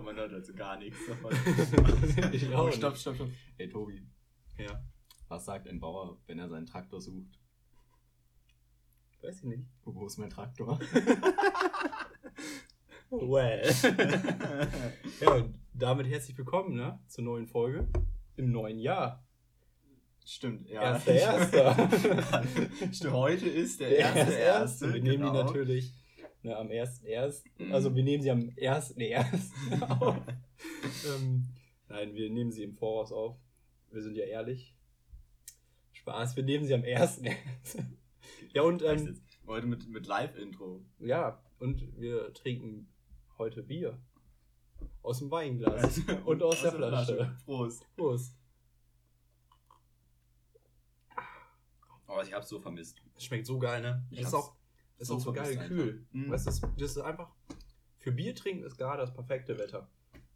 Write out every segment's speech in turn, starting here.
glaube, man hört also gar nichts davon. Ich oh, auch stopp, nicht. stopp, stopp. Hey Tobi, Ja, was sagt ein Bauer, wenn er seinen Traktor sucht? weiß ich nicht. Wo ist mein Traktor? Well. ja, und damit herzlich willkommen, ne? Zur neuen Folge. Im neuen Jahr. Stimmt, ja. Erster, erster. Stimmt, heute ist der Der erste, erste, erste. Wir nehmen genau. die natürlich ne, am 1.1. Mhm. Also wir nehmen sie am 1.1. auf. ähm, nein, wir nehmen sie im Voraus auf. Wir sind ja ehrlich. Spaß, wir nehmen sie am 1.1. ja, und ähm. Heute mit, mit Live-Intro. ja, und wir trinken heute Bier. Aus dem Weinglas. und aus, der Flasche. Prost. Prost. Oh, ich hab's so vermisst. Schmeckt so geil, ne? Ich ist auch, ist so auch so geil kühl. einfach. Mhm. Weißt das, das ist einfach. Für Bier trinken ist gerade das perfekte Wetter.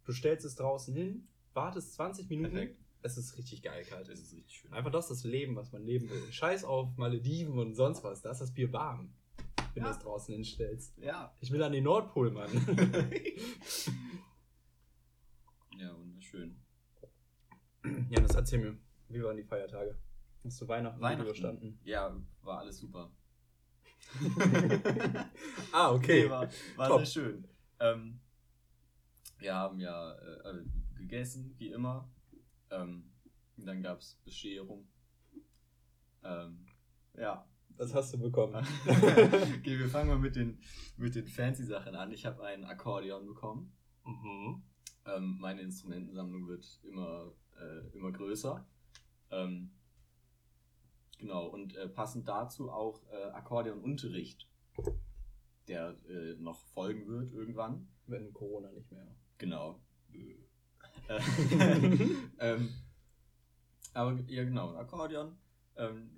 Du stellst es draußen hin, wartest 20 Minuten. Perfekt. Es ist richtig geil kalt. Das ist richtig schön. Einfach das ist das Leben, was man leben will. Scheiß auf Malediven und sonst was. Da ist das Bier warm, wenn Ja. du es draußen hinstellst. Ja. Ich will an den Nordpol, Mann. ja, wunderschön. ja, das erzähl mir. Wie waren die Feiertage? Hast du Weihnachten, Weihnachten. überstanden? Ja, war alles super. Ah, okay. Nee, war war Top. sehr schön. Ähm, wir haben ja äh, gegessen, wie immer. Ähm, dann gab es Bescherung. Ähm, ja. Was hast du bekommen? okay, wir fangen mal mit den, mit den fancy Sachen an. Ich habe ein Akkordeon bekommen. mhm. Ähm, meine Instrumentensammlung wird immer, äh, immer größer. Ähm, genau, und äh, passend dazu auch äh, Akkordeonunterricht, der äh, noch folgen wird irgendwann. Wenn Corona nicht mehr. Genau. Äh, ähm, aber ja, genau, Akkordeon. Ähm,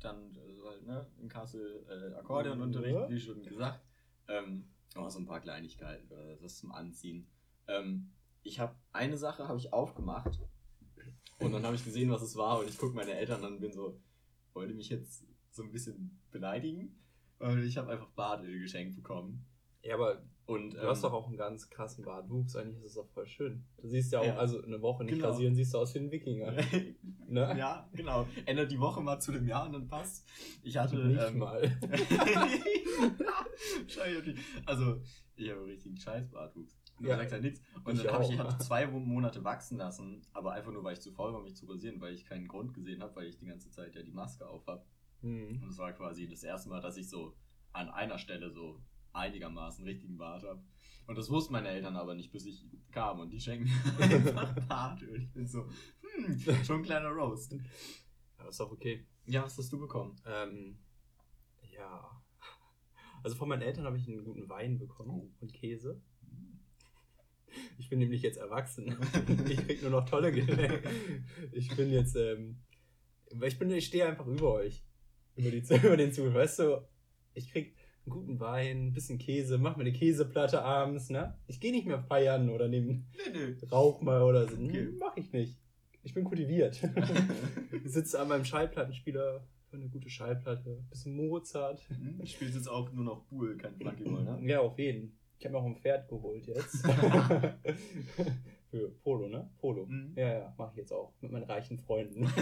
dann äh, ne, in Kassel äh, Akkordeonunterricht, Ja. wie schon gesagt. Ähm, auch so ein paar Kleinigkeiten, äh, das zum Anziehen. Ähm, ich habe eine Sache habe ich aufgemacht und dann habe ich gesehen, was es war und ich gucke meine Eltern an und bin so, wollte mich jetzt so ein bisschen beleidigen. Und ich habe einfach Badöl geschenkt bekommen. Ja, aber Und, Du hast ähm, doch auch einen ganz krassen Bartwuchs, eigentlich ist es doch voll schön. Du siehst ja auch, Ja. also eine Woche nicht Genau. rasieren, siehst du aus wie ein Wikinger. Ne? ja, genau. Ändert die Woche mal zu dem Jahr und dann passt. Ich hatte nicht ähm, mal. Scheiße, also, ich habe einen richtigen Scheißbartwuchs. Du Ja. sagst halt nichts. Und Ich dann habe ich, auch. hatte zwei Monate wachsen lassen, aber einfach nur, weil ich zu faul war, mich zu rasieren, weil ich keinen Grund gesehen habe, weil ich die ganze Zeit ja die Maske auf habe. Hm. Und es war quasi das erste Mal, dass ich so an einer Stelle so einigermaßen richtigen Bart habe. Und das wussten meine Eltern aber nicht, bis ich kam und die schenken mir einfach Bartöl. Ich bin so, hm, schon ein kleiner Roast. Ja, ist doch okay. Ja, was hast du bekommen? Ähm, ja. Also von meinen Eltern habe ich einen guten Wein bekommen Oh. und Käse. Ich bin nämlich jetzt erwachsen. Ich krieg nur noch tolle Geschenke. Ich bin jetzt, ähm, ich bin, ich stehe einfach über euch. Über, die, über den Zuhörer. Weißt du, ich krieg einen guten Wein, ein bisschen Käse, mach mir eine Käseplatte abends, ne? Ich gehe nicht mehr feiern oder nehmen Nee, nee. Rauch mal oder so. Okay. Mach ich nicht. Ich bin kultiviert. Ich sitze an meinem Schallplattenspieler für eine gute Schallplatte. Bisschen Mozart. Hm, Ich spiele jetzt auch nur noch Bull, kein Flunkyball, ne? Ja, auf jeden. Ich habe mir auch ein Pferd geholt jetzt. Für Polo, ne? Polo. Mhm. Ja, ja, mache ich jetzt auch. Mit meinen reichen Freunden.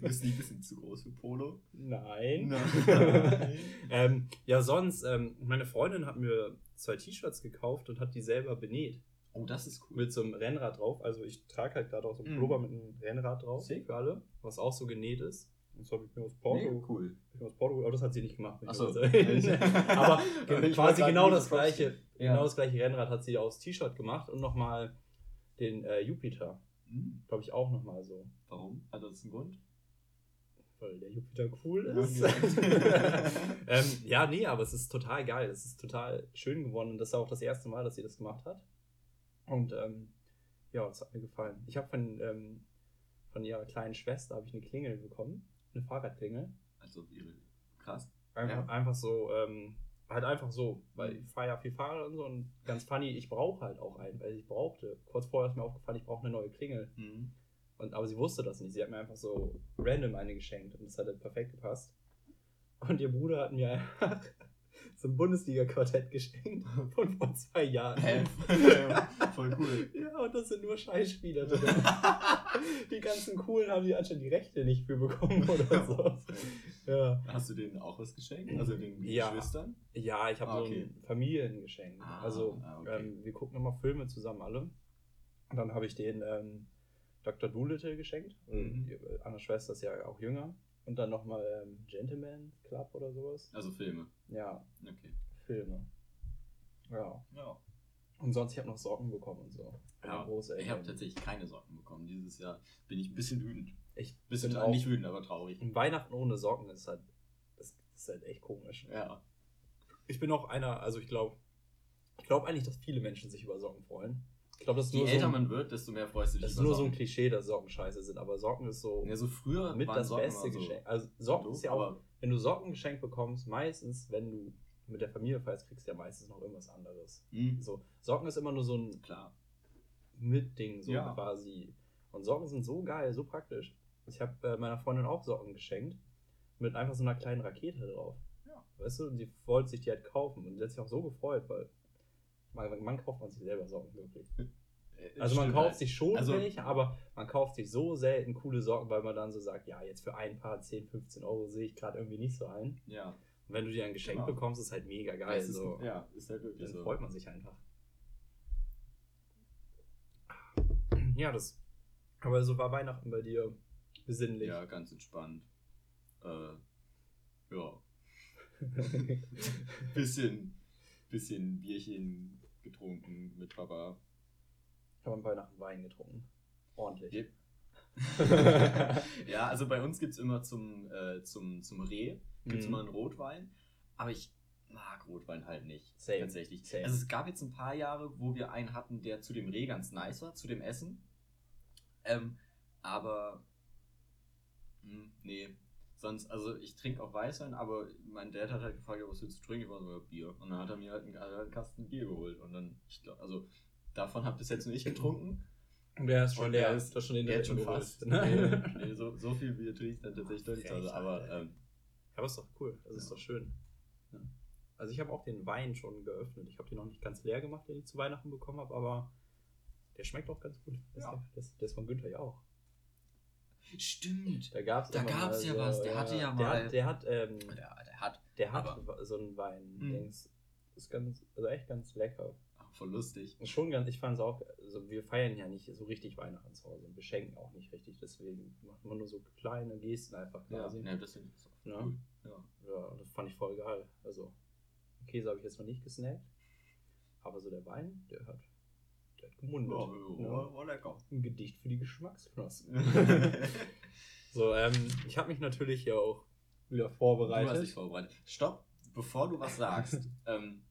Du bist nicht ein bisschen zu groß für Polo? Nein. Nein. ähm, ja, sonst, ähm, meine Freundin hat mir zwei T-Shirts gekauft und hat die selber benäht. Oh, das ist cool. Mit so einem Rennrad drauf. Also ich trage halt gerade auch so einen Mhm. Pullover mit einem Rennrad drauf Sick. für alle, was auch so genäht ist. Das habe ich mir aus Porto. Mega cool. ich aus Porto aber das hat sie nicht gemacht. Ach so. aber quasi genau das gleiche, Ja. genau das gleiche Rennrad hat sie aus T-Shirt gemacht und nochmal den äh, Jupiter. Hm, Glaube ich auch nochmal so. Warum? Hat das einen Grund? Weil der Jupiter cool ist. ähm, ja, nee, aber es ist total geil. Es ist total schön geworden und das ist auch das erste Mal, dass sie das gemacht hat. Und ähm, ja, das hat mir gefallen. Ich habe von, ähm, von ihrer kleinen Schwester habe ich eine Klingel bekommen, eine Fahrradklingel. Also ihre. Krass. Einfach, Ja. einfach so, ähm, halt einfach so, weil ich fahre ja viel Fahrrad und so und ganz funny, ich brauche halt auch einen, weil ich brauchte. Kurz vorher ist mir aufgefallen, ich brauche eine neue Klingel. Mhm. Und, aber sie wusste das nicht. Sie hat mir einfach so random eine geschenkt und das hat halt perfekt gepasst. Und ihr Bruder hat mir einfach so ein Bundesliga-Quartett geschenkt von vor zwei Jahren. Hä? Voll cool. Ja, und das sind nur Scheißspieler drin. die ganzen Coolen haben die anscheinend die Rechte nicht für bekommen oder so. Ja, Hast du denen auch was geschenkt? Also den Ja. Geschwistern? ja ich habe Ah, so okay. ein Familiengeschenk. Ah, also, ah, okay. ähm, wir gucken immer Filme zusammen alle. Und dann habe ich den ähm, Dr. Doolittle geschenkt. Mhm. Die andere Schwester ist ja auch jünger. Und dann nochmal ähm, Gentleman Club oder sowas. Also Filme. Ja, Okay. Filme. Ja. Ja. Und sonst, ich habe noch Socken bekommen und so. Ja. Ich habe tatsächlich keine Socken bekommen. Dieses Jahr bin ich ein bisschen wütend. Ich Bisschen bin auch- nicht wütend, aber traurig. Weihnachten ohne Socken ist halt, das ist halt echt komisch. Ja. Ich bin auch einer, also ich glaube, ich glaube eigentlich, dass viele Menschen sich über Socken freuen. Ich glaube, das ist Je nur, so, älter ein- man wird, desto mehr freust du dich das ist nur so ein Socken. Klischee, dass Socken scheiße sind. Aber Socken ist so Ja, so früher mit das Socken beste so Geschenk. Also Socken doof, ist ja auch, wenn du Socken geschenkt bekommst, meistens, wenn du mit der Familie feierst, kriegst du ja meistens noch irgendwas anderes. Hm, So, Socken ist immer nur so ein klar. Mitding, so Ja. quasi. Und Socken sind so geil, so praktisch. Ich habe äh, meiner Freundin auch Socken geschenkt. Mit einfach so einer kleinen Rakete drauf. Ja. Weißt du, und die wollte sich die halt kaufen. Und die hat sich auch so gefreut, weil man, man kauft man sich selber Socken wirklich. Äh, Also man stimmt kauft halt. sich schon Also- welche, aber man kauft sich so selten coole Socken, weil man dann so sagt, ja, jetzt für ein paar 10, 15 Euro sehe ich gerade irgendwie nicht so ein. Ja. Und wenn du dir ein Geschenk Genau. bekommst, ist halt mega geil. Ist, so. Ja, ist halt wirklich Dann so. freut man sich einfach. Ja, das. Aber so war Weihnachten bei dir besinnlich. Ja, ganz entspannt. Äh, ja. bisschen, bisschen Bierchen getrunken mit Papa. Ich habe an Weihnachten Wein getrunken. Ordentlich. Yep. ja, also bei uns gibt es immer zum, äh, zum, zum Reh gibt's Mhm. immer einen Rotwein. Aber ich mag Rotwein halt nicht. Same. Tatsächlich. Same. Also es gab jetzt ein paar Jahre, wo wir einen hatten, der zu dem Reh ganz nice war, zu dem Essen. Ähm, aber hm, nee. Sonst, also ich trinke auch Weißwein, aber mein Dad hat halt gefragt, was willst du trinken? Ich war so, Bier. Und dann hat er mir halt einen, einen Kasten Bier geholt. Und dann, ich glaube, also davon hab bis jetzt nur ich getrunken. Und der ist schon Und leer. der ist schon den Der hat schon fast. ne? Nee, nee, so, so viel Bier trinke ich dann tatsächlich doch nicht. Frech, Also, aber ähm, Aber ist doch cool. Das ist Ja. doch schön. Ja. Also ich habe auch den Wein schon geöffnet. Ich habe den noch nicht ganz leer gemacht, den ich zu Weihnachten bekommen habe, aber der schmeckt auch ganz gut. Das Ja. ist, der, ist, der ist von Günther ja auch. Stimmt. Da gab's Da gab's ja was, der hatte ja der mal- Hat, der hat, ähm, Der, der hat der hat so einen Wein. Mhm. Dings. Ist ganz, also echt ganz lecker. ach, voll lustig. Ist Schon ganz, ich fand es auch, also wir feiern ja nicht so richtig Weihnachten zu Hause und wir schenken auch nicht richtig, deswegen macht man nur so kleine Gesten einfach Ja, quasi. ja das finde ich auch Ja. cool. Ja. Ja, und das fand ich voll geil. Also, Käse habe ich jetzt noch nicht gesnackt. Aber so der Wein, der hat, hat gemundet. Ja, Ja. war, war lecker. Ein Gedicht für die Geschmacksknospen. so, ähm, ich habe mich natürlich ja auch wieder Du vorbereitet. hast dich vorbereitet. Stopp, bevor du was sagst, ähm,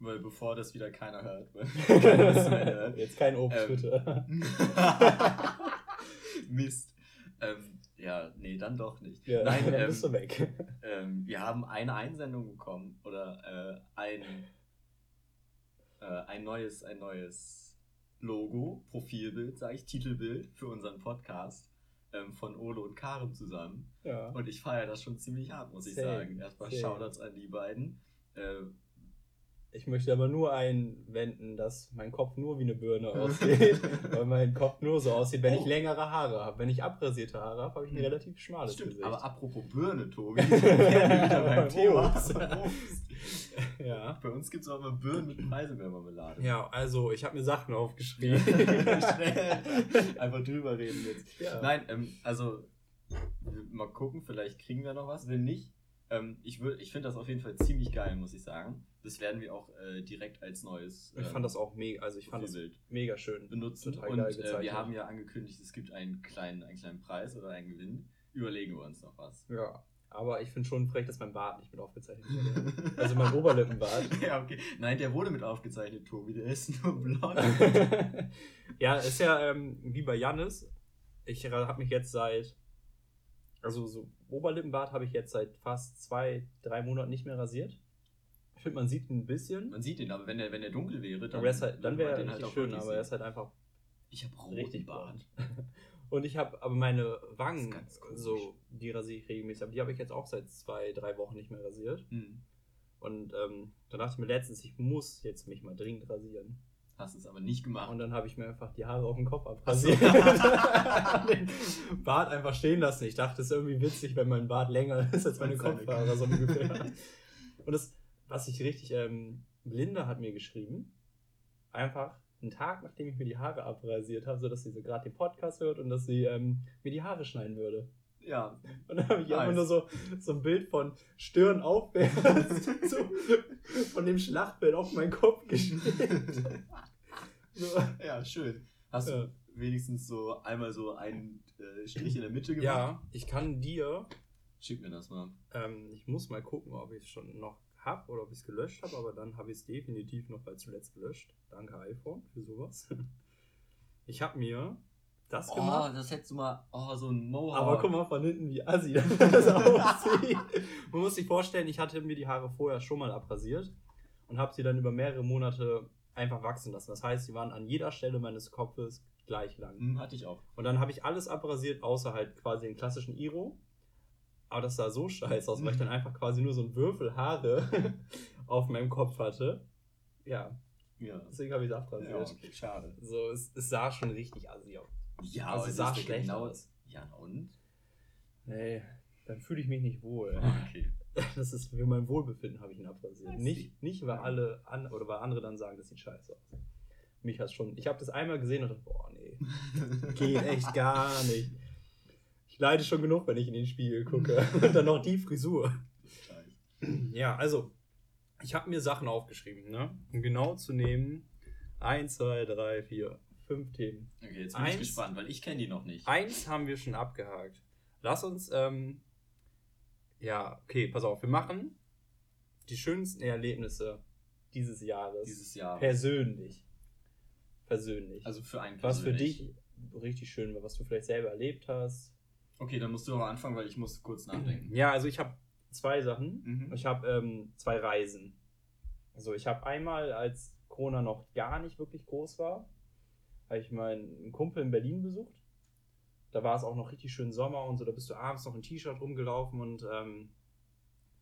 weil bevor das wieder keiner hört. Keiner hört. Jetzt kein Obst, Ähm. Mist. Ähm, ja, nee, dann doch nicht. Ja, Nein, dann ähm, bist du weg. ähm, wir haben eine Einsendung bekommen oder äh, ein, äh, ein neues, ein neues Logo, Profilbild, sage ich, Titelbild für unseren Podcast ähm, von Ole und Karim zusammen. Ja. Und ich feiere das schon ziemlich hart, muss ich Same, sagen. Erstmal same. Shoutouts an die beiden. Äh, Ich möchte aber nur einwenden, dass mein Kopf nur wie eine Birne aussieht, weil mein Kopf nur so aussieht, wenn ich Oh. längere Haare habe. Wenn ich abrasierte Haare habe, habe ich ein Hm. relativ schmales stimmt, Gesicht. aber apropos Birne, Tobi, wieder beim Beim Thema. Obst. Ja. Bei uns gibt es auch immer Birnen mit Preiselbeermarmelade. Ja, also ich habe mir Sachen aufgeschrieben. Schnell einfach drüber reden jetzt. ja. Nein, ähm, also mal gucken, vielleicht kriegen wir noch was. Wenn nicht, ähm, ich, würd- ich finde das auf jeden Fall ziemlich geil, muss ich sagen. Das werden wir auch äh, direkt als neues Ich ähm, fand das auch mega, also ich fand das mega schön. benutzen. Total Und äh, wir haben ja angekündigt, es gibt einen kleinen, einen kleinen Preis oder einen Gewinn. Überlegen wir uns noch was. Ja, aber ich finde schon frech, dass mein Bart nicht mit aufgezeichnet wurde. Also mein Oberlippenbart. ja, okay. Nein, der wurde mit aufgezeichnet, Tobi. Der ist nur blond. ja, ist ja ähm, wie bei Jannis. Ich habe mich jetzt seit, also so Oberlippenbart habe ich jetzt seit fast zwei, drei Monaten nicht mehr rasiert. Ich finde, man sieht ein bisschen. Man sieht ihn, aber wenn er wenn der dunkel wäre, dann, er ist halt, dann wäre man er richtig auch schön, aber er ist halt einfach Ich habe roten richtig Bart. Und ich habe aber meine Wangen, so, die rasiere ich regelmäßig. Aber die habe ich jetzt auch seit zwei, drei Wochen nicht mehr rasiert. Hm. Und ähm, da dachte ich mir letztens, ich muss jetzt mich mal dringend rasieren. Hast es aber nicht gemacht. Und dann habe ich mir einfach die Haare auf dem Kopf abrasiert. den Bart einfach stehen lassen. Ich dachte, es ist irgendwie witzig, wenn mein Bart länger ist als meine Kopfhaare, so ungefähr. Und das, was ich richtig, ähm, Linda hat mir geschrieben, einfach einen Tag, nachdem ich mir die Haare abrasiert habe, sodass sie so gerade den Podcast hört und dass sie ähm, mir die Haare schneiden würde. ja, Und dann habe ich einfach nur so, so ein Bild von Stirn aufwärts, so, von dem Schlachtbild auf meinen Kopf geschnitten. So. ja, schön. Hast Ja. du wenigstens so einmal so einen äh, Strich in der Mitte gemacht? Ja, ich kann dir Schick mir das mal. Ähm, ich muss mal gucken, ob ich es schon noch habe oder ob ich es gelöscht habe, aber dann habe ich es definitiv noch als zuletzt gelöscht. Danke iPhone für sowas. Ich habe mir das Oh, gemacht, das hättest du mal. Oh, so ein Mohawk. aber guck mal von hinten, wie assi das aussieht. Man muss sich vorstellen, ich hatte mir die Haare vorher schon mal abrasiert und habe sie dann über mehrere Monate einfach wachsen lassen. Das heißt, sie waren an jeder Stelle meines Kopfes gleich lang. Hm, hatte ich auch. Und dann habe ich alles abrasiert, außer halt quasi den klassischen Iro. Aber das sah so scheiße aus, weil ich dann einfach quasi nur so ein Würfel Haare auf meinem Kopf hatte. Ja, Ja. deswegen habe ich es abrasiert. ja okay, schade. So, es, es sah schon richtig assi aus. Ja, Also aber es sah schlecht genau- aus. Ja, und? Nee, dann fühle ich mich nicht wohl. Okay. Das ist für mein Wohlbefinden habe ich ihn abrasiert. Nicht, nicht weil alle an, oder weil andere dann sagen, das sieht scheiße aus. Mich hat schon. Ich habe das einmal gesehen und dachte, boah, nee, geht echt gar nicht. Ich leide schon genug, wenn ich in den Spiegel gucke. Und dann noch die Frisur. Ja, also, ich habe mir Sachen aufgeschrieben, ne? Um genau zu nehmen, 1, 2, 3, 4, 5 Themen. Okay, jetzt bin Eins- ich gespannt, weil ich kenne die noch nicht. Eins haben wir schon abgehakt. Lass uns, ähm, ja, okay, pass auf, wir machen die schönsten Erlebnisse dieses Jahres. Dieses Jahr. Persönlich. Persönlich. Also für einen was für persönlich. dich richtig schön war, was du vielleicht selber erlebt hast. Okay, dann musst du aber anfangen, weil ich muss kurz nachdenken. Ja, also ich habe zwei Sachen. Mhm. Ich habe ähm, zwei Reisen. Also ich habe einmal, als Corona noch gar nicht wirklich groß war, habe ich meinen Kumpel in Berlin besucht. Da war es auch noch richtig schön Sommer und so. Da bist du abends noch in T-Shirt rumgelaufen und ähm,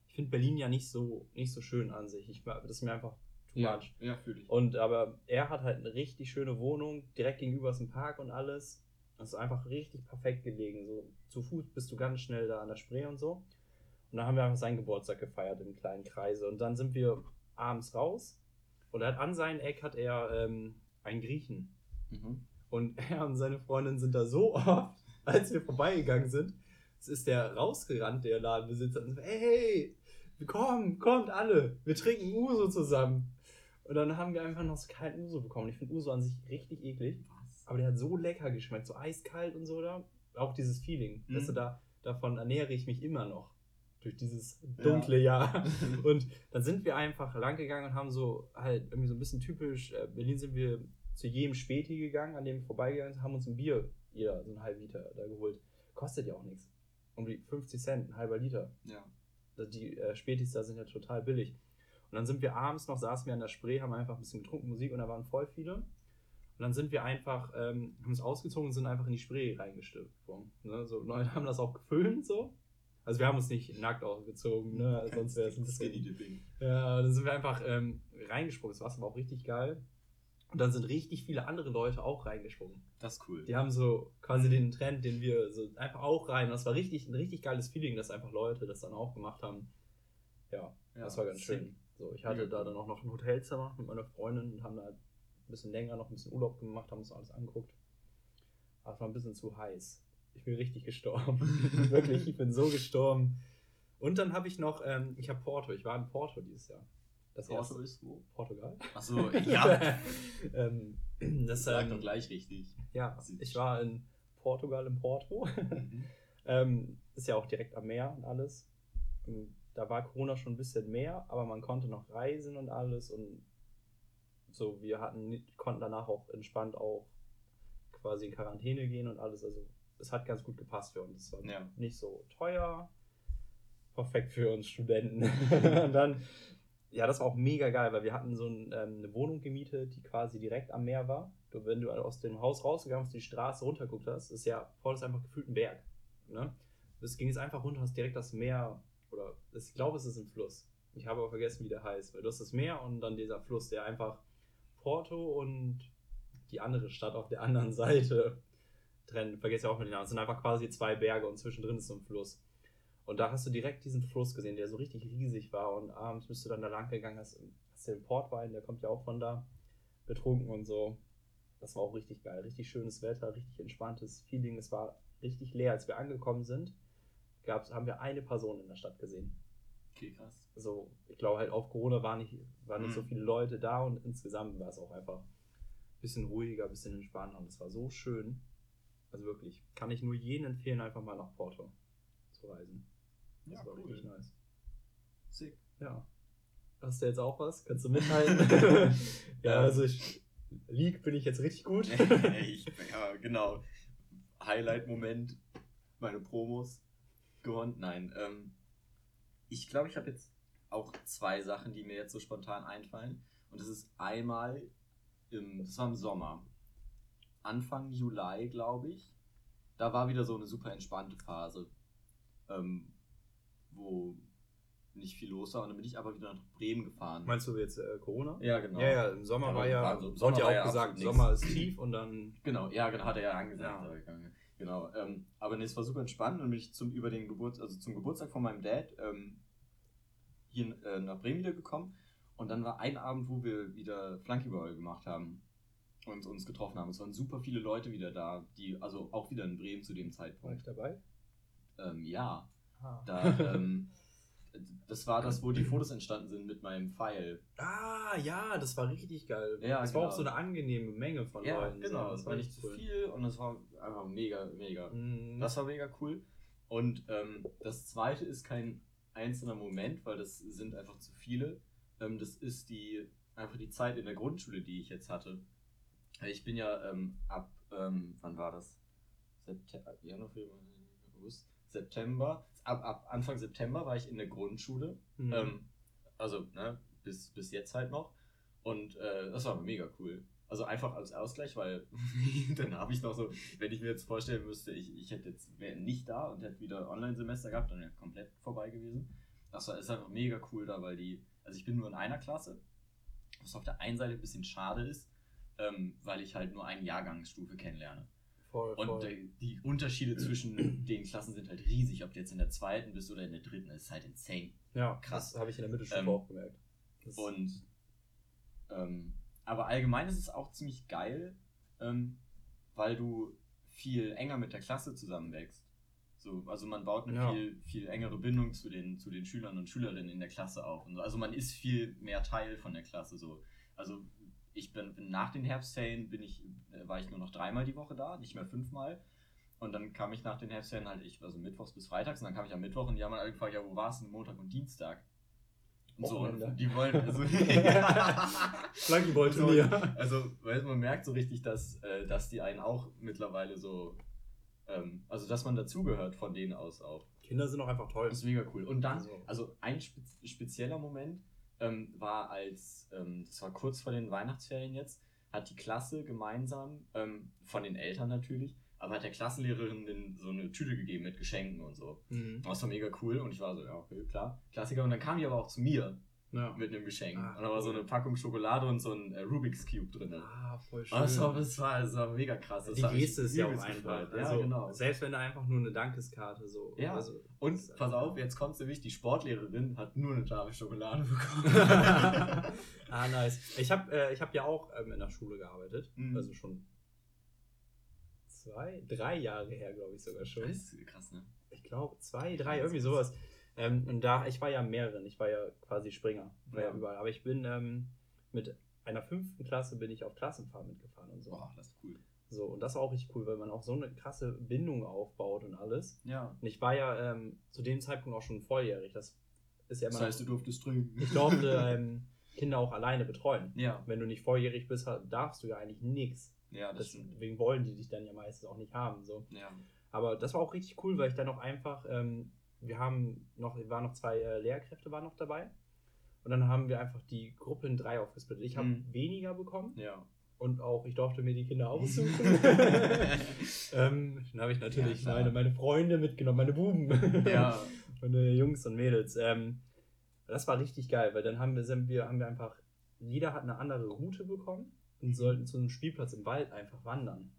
ich finde Berlin ja nicht so nicht so schön an sich. Ich, das ist mir einfach too Ja, much. ja fühle ich. Und aber er hat halt eine richtig schöne Wohnung, direkt gegenüber ist ein Park und alles. Das ist einfach richtig perfekt gelegen. So zu Fuß bist du ganz schnell da an der Spree und so. Und dann haben wir einfach seinen Geburtstag gefeiert im kleinen Kreise. Und dann sind wir abends raus. Und hat an seinem Eck hat er ähm, einen Griechen. Mhm. Und er und seine Freundin sind da so oft, als wir vorbeigegangen sind, es ist der rausgerannt, der Ladenbesitzer, und so, hey, komm, kommt alle, wir trinken Uso zusammen. Und dann haben wir einfach noch so kalten Uso bekommen. Ich finde Uso an sich richtig eklig? Aber der hat so lecker geschmeckt, so eiskalt und so da. Auch dieses Feeling, Mhm. weißt du, da, davon ernähre ich mich immer noch. Durch dieses Ja. dunkle Jahr. Und dann sind wir einfach lang gegangen und haben so halt irgendwie so ein bisschen typisch, äh, Berlin sind wir zu jedem Späti gegangen, an dem wir vorbeigegangen sind, haben uns ein Bier, jeder, so einen halben Liter da geholt. Kostet ja auch nichts. Um die 50 Cent, ein halber Liter. Ja. Also Die äh, Spätis da sind ja total billig. Und dann sind wir abends noch, saßen wir an der Spree, haben einfach ein bisschen getrunken, Musik und da waren voll viele. Und dann sind wir einfach, ähm, haben uns ausgezogen und sind einfach in die Spree reingesprungen. Ne? So, Leute haben das auch gefilmt so. Also wir haben uns nicht nackt ausgezogen, ne? sonst wäre es ein Skinny bisschen Dipping. ja, dann sind wir einfach ähm, reingesprungen. Das Wasser war auch richtig geil. Und dann sind richtig viele andere Leute auch reingesprungen. Das ist cool. Die haben so quasi den Trend, den wir so einfach auch rein. Das war richtig ein richtig geiles Feeling, dass einfach Leute das dann auch gemacht haben. Ja, Ja, das war ganz sick. schön. So, ich hatte Mega da dann auch noch ein Hotelzimmer mit meiner Freundin und haben da bisschen länger noch ein bisschen Urlaub gemacht, haben uns alles angeguckt. Aber es war ein bisschen zu heiß. Ich bin richtig gestorben. Wirklich, ich bin so gestorben. Und dann habe ich noch, ähm, ich habe Porto, ich war in Porto dieses Jahr. Das Porto erste- ist wo? Portugal. Achso, ja. ähm, das Sag ähm, doch gleich richtig. Ja, ich war in Portugal, in Porto. Mhm. ähm, ist ja auch direkt am Meer und alles. Da war Corona schon ein bisschen mehr, aber man konnte noch reisen und alles und so, wir hatten, konnten danach auch entspannt auch quasi in Quarantäne gehen und alles. Also es hat ganz gut gepasst für uns. Es war Ja. nicht so teuer. Perfekt für uns Studenten. und dann, ja, das war auch mega geil, weil wir hatten so ein, ähm, eine Wohnung gemietet, die quasi direkt am Meer war. Du, wenn du aus dem Haus rausgegangen bist, die Straße runterguckt hast, ist ja voll ist einfach gefühlt ein Berg. Ne? Es ging jetzt einfach runter, hast direkt das Meer, oder ich glaube, es ist ein Fluss. Ich habe aber vergessen, wie der heißt, weil du hast das Meer und dann dieser Fluss, der einfach Porto und die andere Stadt auf der anderen Seite trennt. Vergesst ja auch mit den Namen. Es sind einfach quasi zwei Berge und zwischendrin ist so ein Fluss. Und da hast du direkt diesen Fluss gesehen, der so richtig riesig war. Und abends bist du dann da lang gegangen, hast, hast den Portwein, der kommt ja auch von da, betrunken und so. Das war auch richtig geil. Richtig schönes Wetter, richtig entspanntes Feeling. Es war richtig leer. Als wir angekommen sind, gab's, haben wir eine Person in der Stadt gesehen. Okay, krass. Also, ich glaube halt auf Corona waren nicht, waren nicht Mhm. so viele Leute da und insgesamt war es auch einfach ein bisschen ruhiger, ein bisschen entspannter und es war so schön. Also wirklich, kann ich nur jedem empfehlen, einfach mal nach Porto zu reisen. Das Ja, war cool. richtig nice. Sick. Ja. Hast du jetzt auch was? Kannst du mithalten? ja, Ähm. also ich, League bin ich jetzt richtig gut. ich, ja, genau. Highlight-Moment, meine Promos gewonnen. Nein, ähm, ich glaube, ich habe jetzt auch zwei Sachen, die mir jetzt so spontan einfallen. Und das ist einmal, im, das war im Sommer, Anfang Juli, glaube ich. Da war wieder so eine super entspannte Phase, ähm, wo nicht viel los war. Und dann bin ich aber wieder nach Bremen gefahren. Meinst du jetzt äh, Corona? ja, genau. Ja, ja, im Sommer war ja, war so- im wurde ja ja auch gesagt, Sommer ist tief und dann Genau, ja, genau, hat er ja angesagt. Ja. Genau, ähm, aber nee, es war super entspannt und bin ich zum, über den Geburt, also zum Geburtstag von meinem Dad ähm, hier äh, nach Bremen wieder gekommen und dann war ein Abend, wo wir wieder Flunkyball gemacht haben und uns getroffen haben. Es waren super viele Leute wieder da, die, also auch wieder in Bremen zu dem war Zeitpunkt. ich dabei. Ähm, ja, Ah. da, ähm, das war das, wo die Fotos entstanden sind mit meinem Pfeil. Ah, ja, das war richtig geil. Ja, das war genau. auch so eine angenehme Menge von Ja, Leuten. genau, es war nicht zu viel und es war einfach mega, mega Mhm. Das war mega cool. Und ähm, das zweite ist kein einzelner Moment, weil das sind einfach zu viele. Ähm, das ist die einfach die Zeit in der Grundschule, die ich jetzt hatte. Ich bin ja ähm, ab, ähm, wann war das? September, Januar, Februar, August, September. Ab, ab Anfang September war ich in der Grundschule. Mhm. Ähm, also, ne, bis, bis jetzt halt noch. Und äh, das war mega cool. Also einfach als Ausgleich, weil dann habe ich noch so, wenn ich mir jetzt vorstellen müsste, ich, ich hätte jetzt, wäre nicht da und hätte wieder Online-Semester gehabt, dann wäre komplett vorbei gewesen. Das war, ist einfach mega cool da, weil die, also ich bin nur in einer Klasse, was auf der einen Seite ein bisschen schade ist, ähm, weil ich halt nur eine Jahrgangsstufe kennenlerne. Voll, Und voll. äh, die Unterschiede zwischen den Klassen sind halt riesig, ob du jetzt in der zweiten bist oder in der dritten, ist halt insane. ja, krass. Habe ich in der Mittelstufe Ähm, auch gemerkt. Das- Und ähm, aber allgemein ist es auch ziemlich geil, ähm, weil du viel enger mit der Klasse zusammenwächst. So, also man baut eine Ja. viel, viel engere Bindung zu den, zu den Schülern und Schülerinnen in der Klasse auf. Und so. Also man ist viel mehr Teil von der Klasse. So. Also ich bin, bin nach den Herbstferien bin ich, äh, war ich nur noch dreimal die Woche da, nicht mehr fünfmal. Und dann kam ich nach den Herbstferien halt, ich, also mittwochs bis freitags, und dann kam ich am Mittwoch und die haben halt alle gefragt, ja, wo warst du denn Montag und Dienstag? Und so, und die wollen, also, Flunkyball-Turnier. also, weil man merkt so richtig, dass, äh, dass die einen auch mittlerweile so, ähm, also dass man dazugehört von denen aus auch. Kinder sind auch einfach toll. Das ist mega cool. Und dann, Also- also ein spez spezieller Moment ähm, war als, ähm, das war kurz vor den Weihnachtsferien jetzt, hat die Klasse gemeinsam, ähm, von den Eltern natürlich, aber hat der Klassenlehrerin den, so eine Tüte gegeben mit Geschenken und so. Mhm. Das war mega cool und ich war so, ja, okay, klar, Klassiker. Und dann kam die aber auch zu mir Ja. mit einem Geschenk. Ah, und da war so cool. eine Packung Schokolade und so ein äh, Rubik's Cube drin. Ah, voll schön. Oh, das, war, das, war, das war mega krass. Das die Geste ist ja auch einfach. gefreut. Also, Ja, genau. Selbst wenn da einfach nur eine Dankeskarte so. Ja. Also, Und pass auf, jetzt kommt's nämlich, die Sportlehrerin hat nur eine Tafel Schokolade bekommen. ah, nice. Ich habe äh, ich hab ja auch ähm, in der Schule gearbeitet. Mhm. Also schon zwei, drei Jahre her, glaube ich sogar schon. Das ist krass, ne? Ich glaube, zwei, drei, irgendwie sowas. Ähm, und da, ich war ja mehreren, ich war ja quasi Springer, war ja, Ja. überall. Aber ich bin ähm, mit einer fünften Klasse bin ich auf Klassenfahrt mitgefahren und so. Boah, das ist cool. So, und das war auch richtig cool, weil man auch so eine krasse Bindung aufbaut und alles. Ja. Und ich war ja ähm, zu dem Zeitpunkt auch schon volljährig. Das ist ja immer Das heißt, du durftest trinken. Ich durfte ähm, Kinder auch alleine betreuen. Ja. Wenn du nicht volljährig bist, darfst du ja eigentlich nichts. Ja, das. Deswegen wollen die dich dann ja meistens auch nicht haben. So. Ja. Aber das war auch richtig cool, weil ich dann auch einfach, ähm, wir haben noch, waren noch zwei äh, Lehrkräfte waren noch dabei. Und dann haben wir einfach die Gruppe in drei aufgesplittet. Ich habe Mhm. weniger bekommen Ja. und auch ich durfte mir die Kinder aussuchen. ähm, dann habe ich natürlich Ja, meine, meine Freunde mitgenommen, meine Buben. ja. meine Jungs und Mädels. Ähm, Das war richtig geil, weil dann haben wir, sind wir, haben wir einfach, jeder hat eine andere Route bekommen und sollten zu einem Spielplatz im Wald einfach wandern.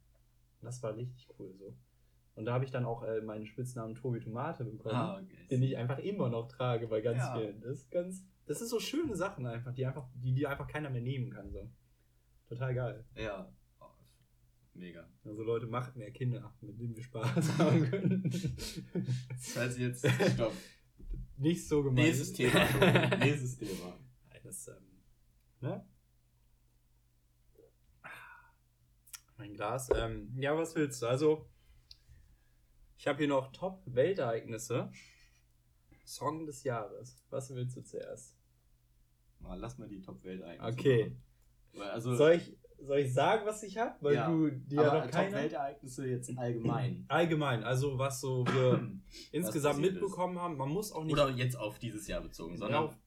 Das war richtig cool so. Und da habe ich dann auch äh, meinen Spitznamen Tobi Tomate bekommen, Ah, okay. den ich einfach immer noch trage bei ganz Ja. vielen. Das ist ganz, das ist so schöne Sachen einfach, die einfach, die dir einfach keiner mehr nehmen kann. So. Total geil. Ja. Oh, mega. Also Leute, macht mehr Kinder, mit denen wir Spaß haben können. Das heißt jetzt, stopp. Nicht so gemeint. Nächstes Thema. Nächstes Thema. Nein, das, ähm, ne? Mein Glas. Ähm, ja, was willst du? Also, ich habe hier noch Top-Weltereignisse. Song des Jahres. Was willst du zuerst? Mal, lass mal die Top-Welt ein. Okay. Also, Soll ich, soll ich sagen, was ich habe? Weil Ja, du dir ja noch keine... Top-Weltereignisse jetzt allgemein. Allgemein, also was so wir insgesamt passiert ist. mitbekommen haben. Man muss auch nicht... Oder jetzt auf dieses Jahr bezogen, sondern. auf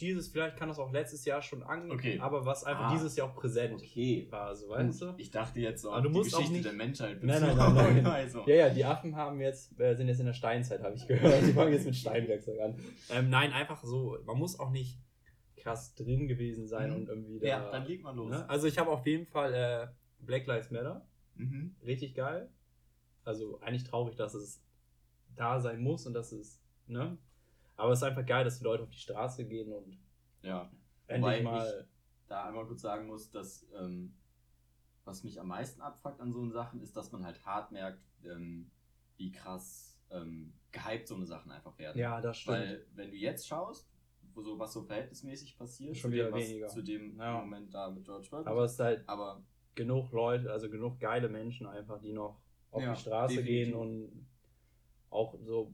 dieses, vielleicht kann das auch letztes Jahr schon an, Okay. aber was einfach Ah. dieses Jahr auch präsent Okay. war, so weißt du? Ich dachte jetzt so Aber du die musst auch Geschichte nicht- der Menschheit Nein, nein, nein, nein. also. Ja, ja, die Affen haben jetzt, äh, sind jetzt in der Steinzeit, habe ich gehört. Die fangen jetzt mit Steinwerkzeug an. Ähm, nein, einfach so, man muss auch nicht krass drin gewesen sein Mhm. und irgendwie da. Ja, dann leg mal los. ne? Also ich habe auf jeden Fall äh, Black Lives Matter, Mhm. richtig geil. Also eigentlich traurig, dass es da sein muss und dass es, ne? Aber es ist einfach geil, dass die Leute auf die Straße gehen und Ja. endlich Wobei mal. Da einmal kurz sagen muss, dass ähm, was mich am meisten abfuckt an so Sachen ist, dass man halt hart merkt, ähm, wie krass ähm, gehypt so eine Sachen einfach werden. Ja, das stimmt. Weil wenn du jetzt schaust, wo so, was so verhältnismäßig passiert, Schon wieder weniger. zu dem Ja. Moment da mit George Floyd. Aber es ist halt aber genug Leute, also genug geile Menschen einfach, die noch auf Ja, die Straße definitiv. gehen und auch so,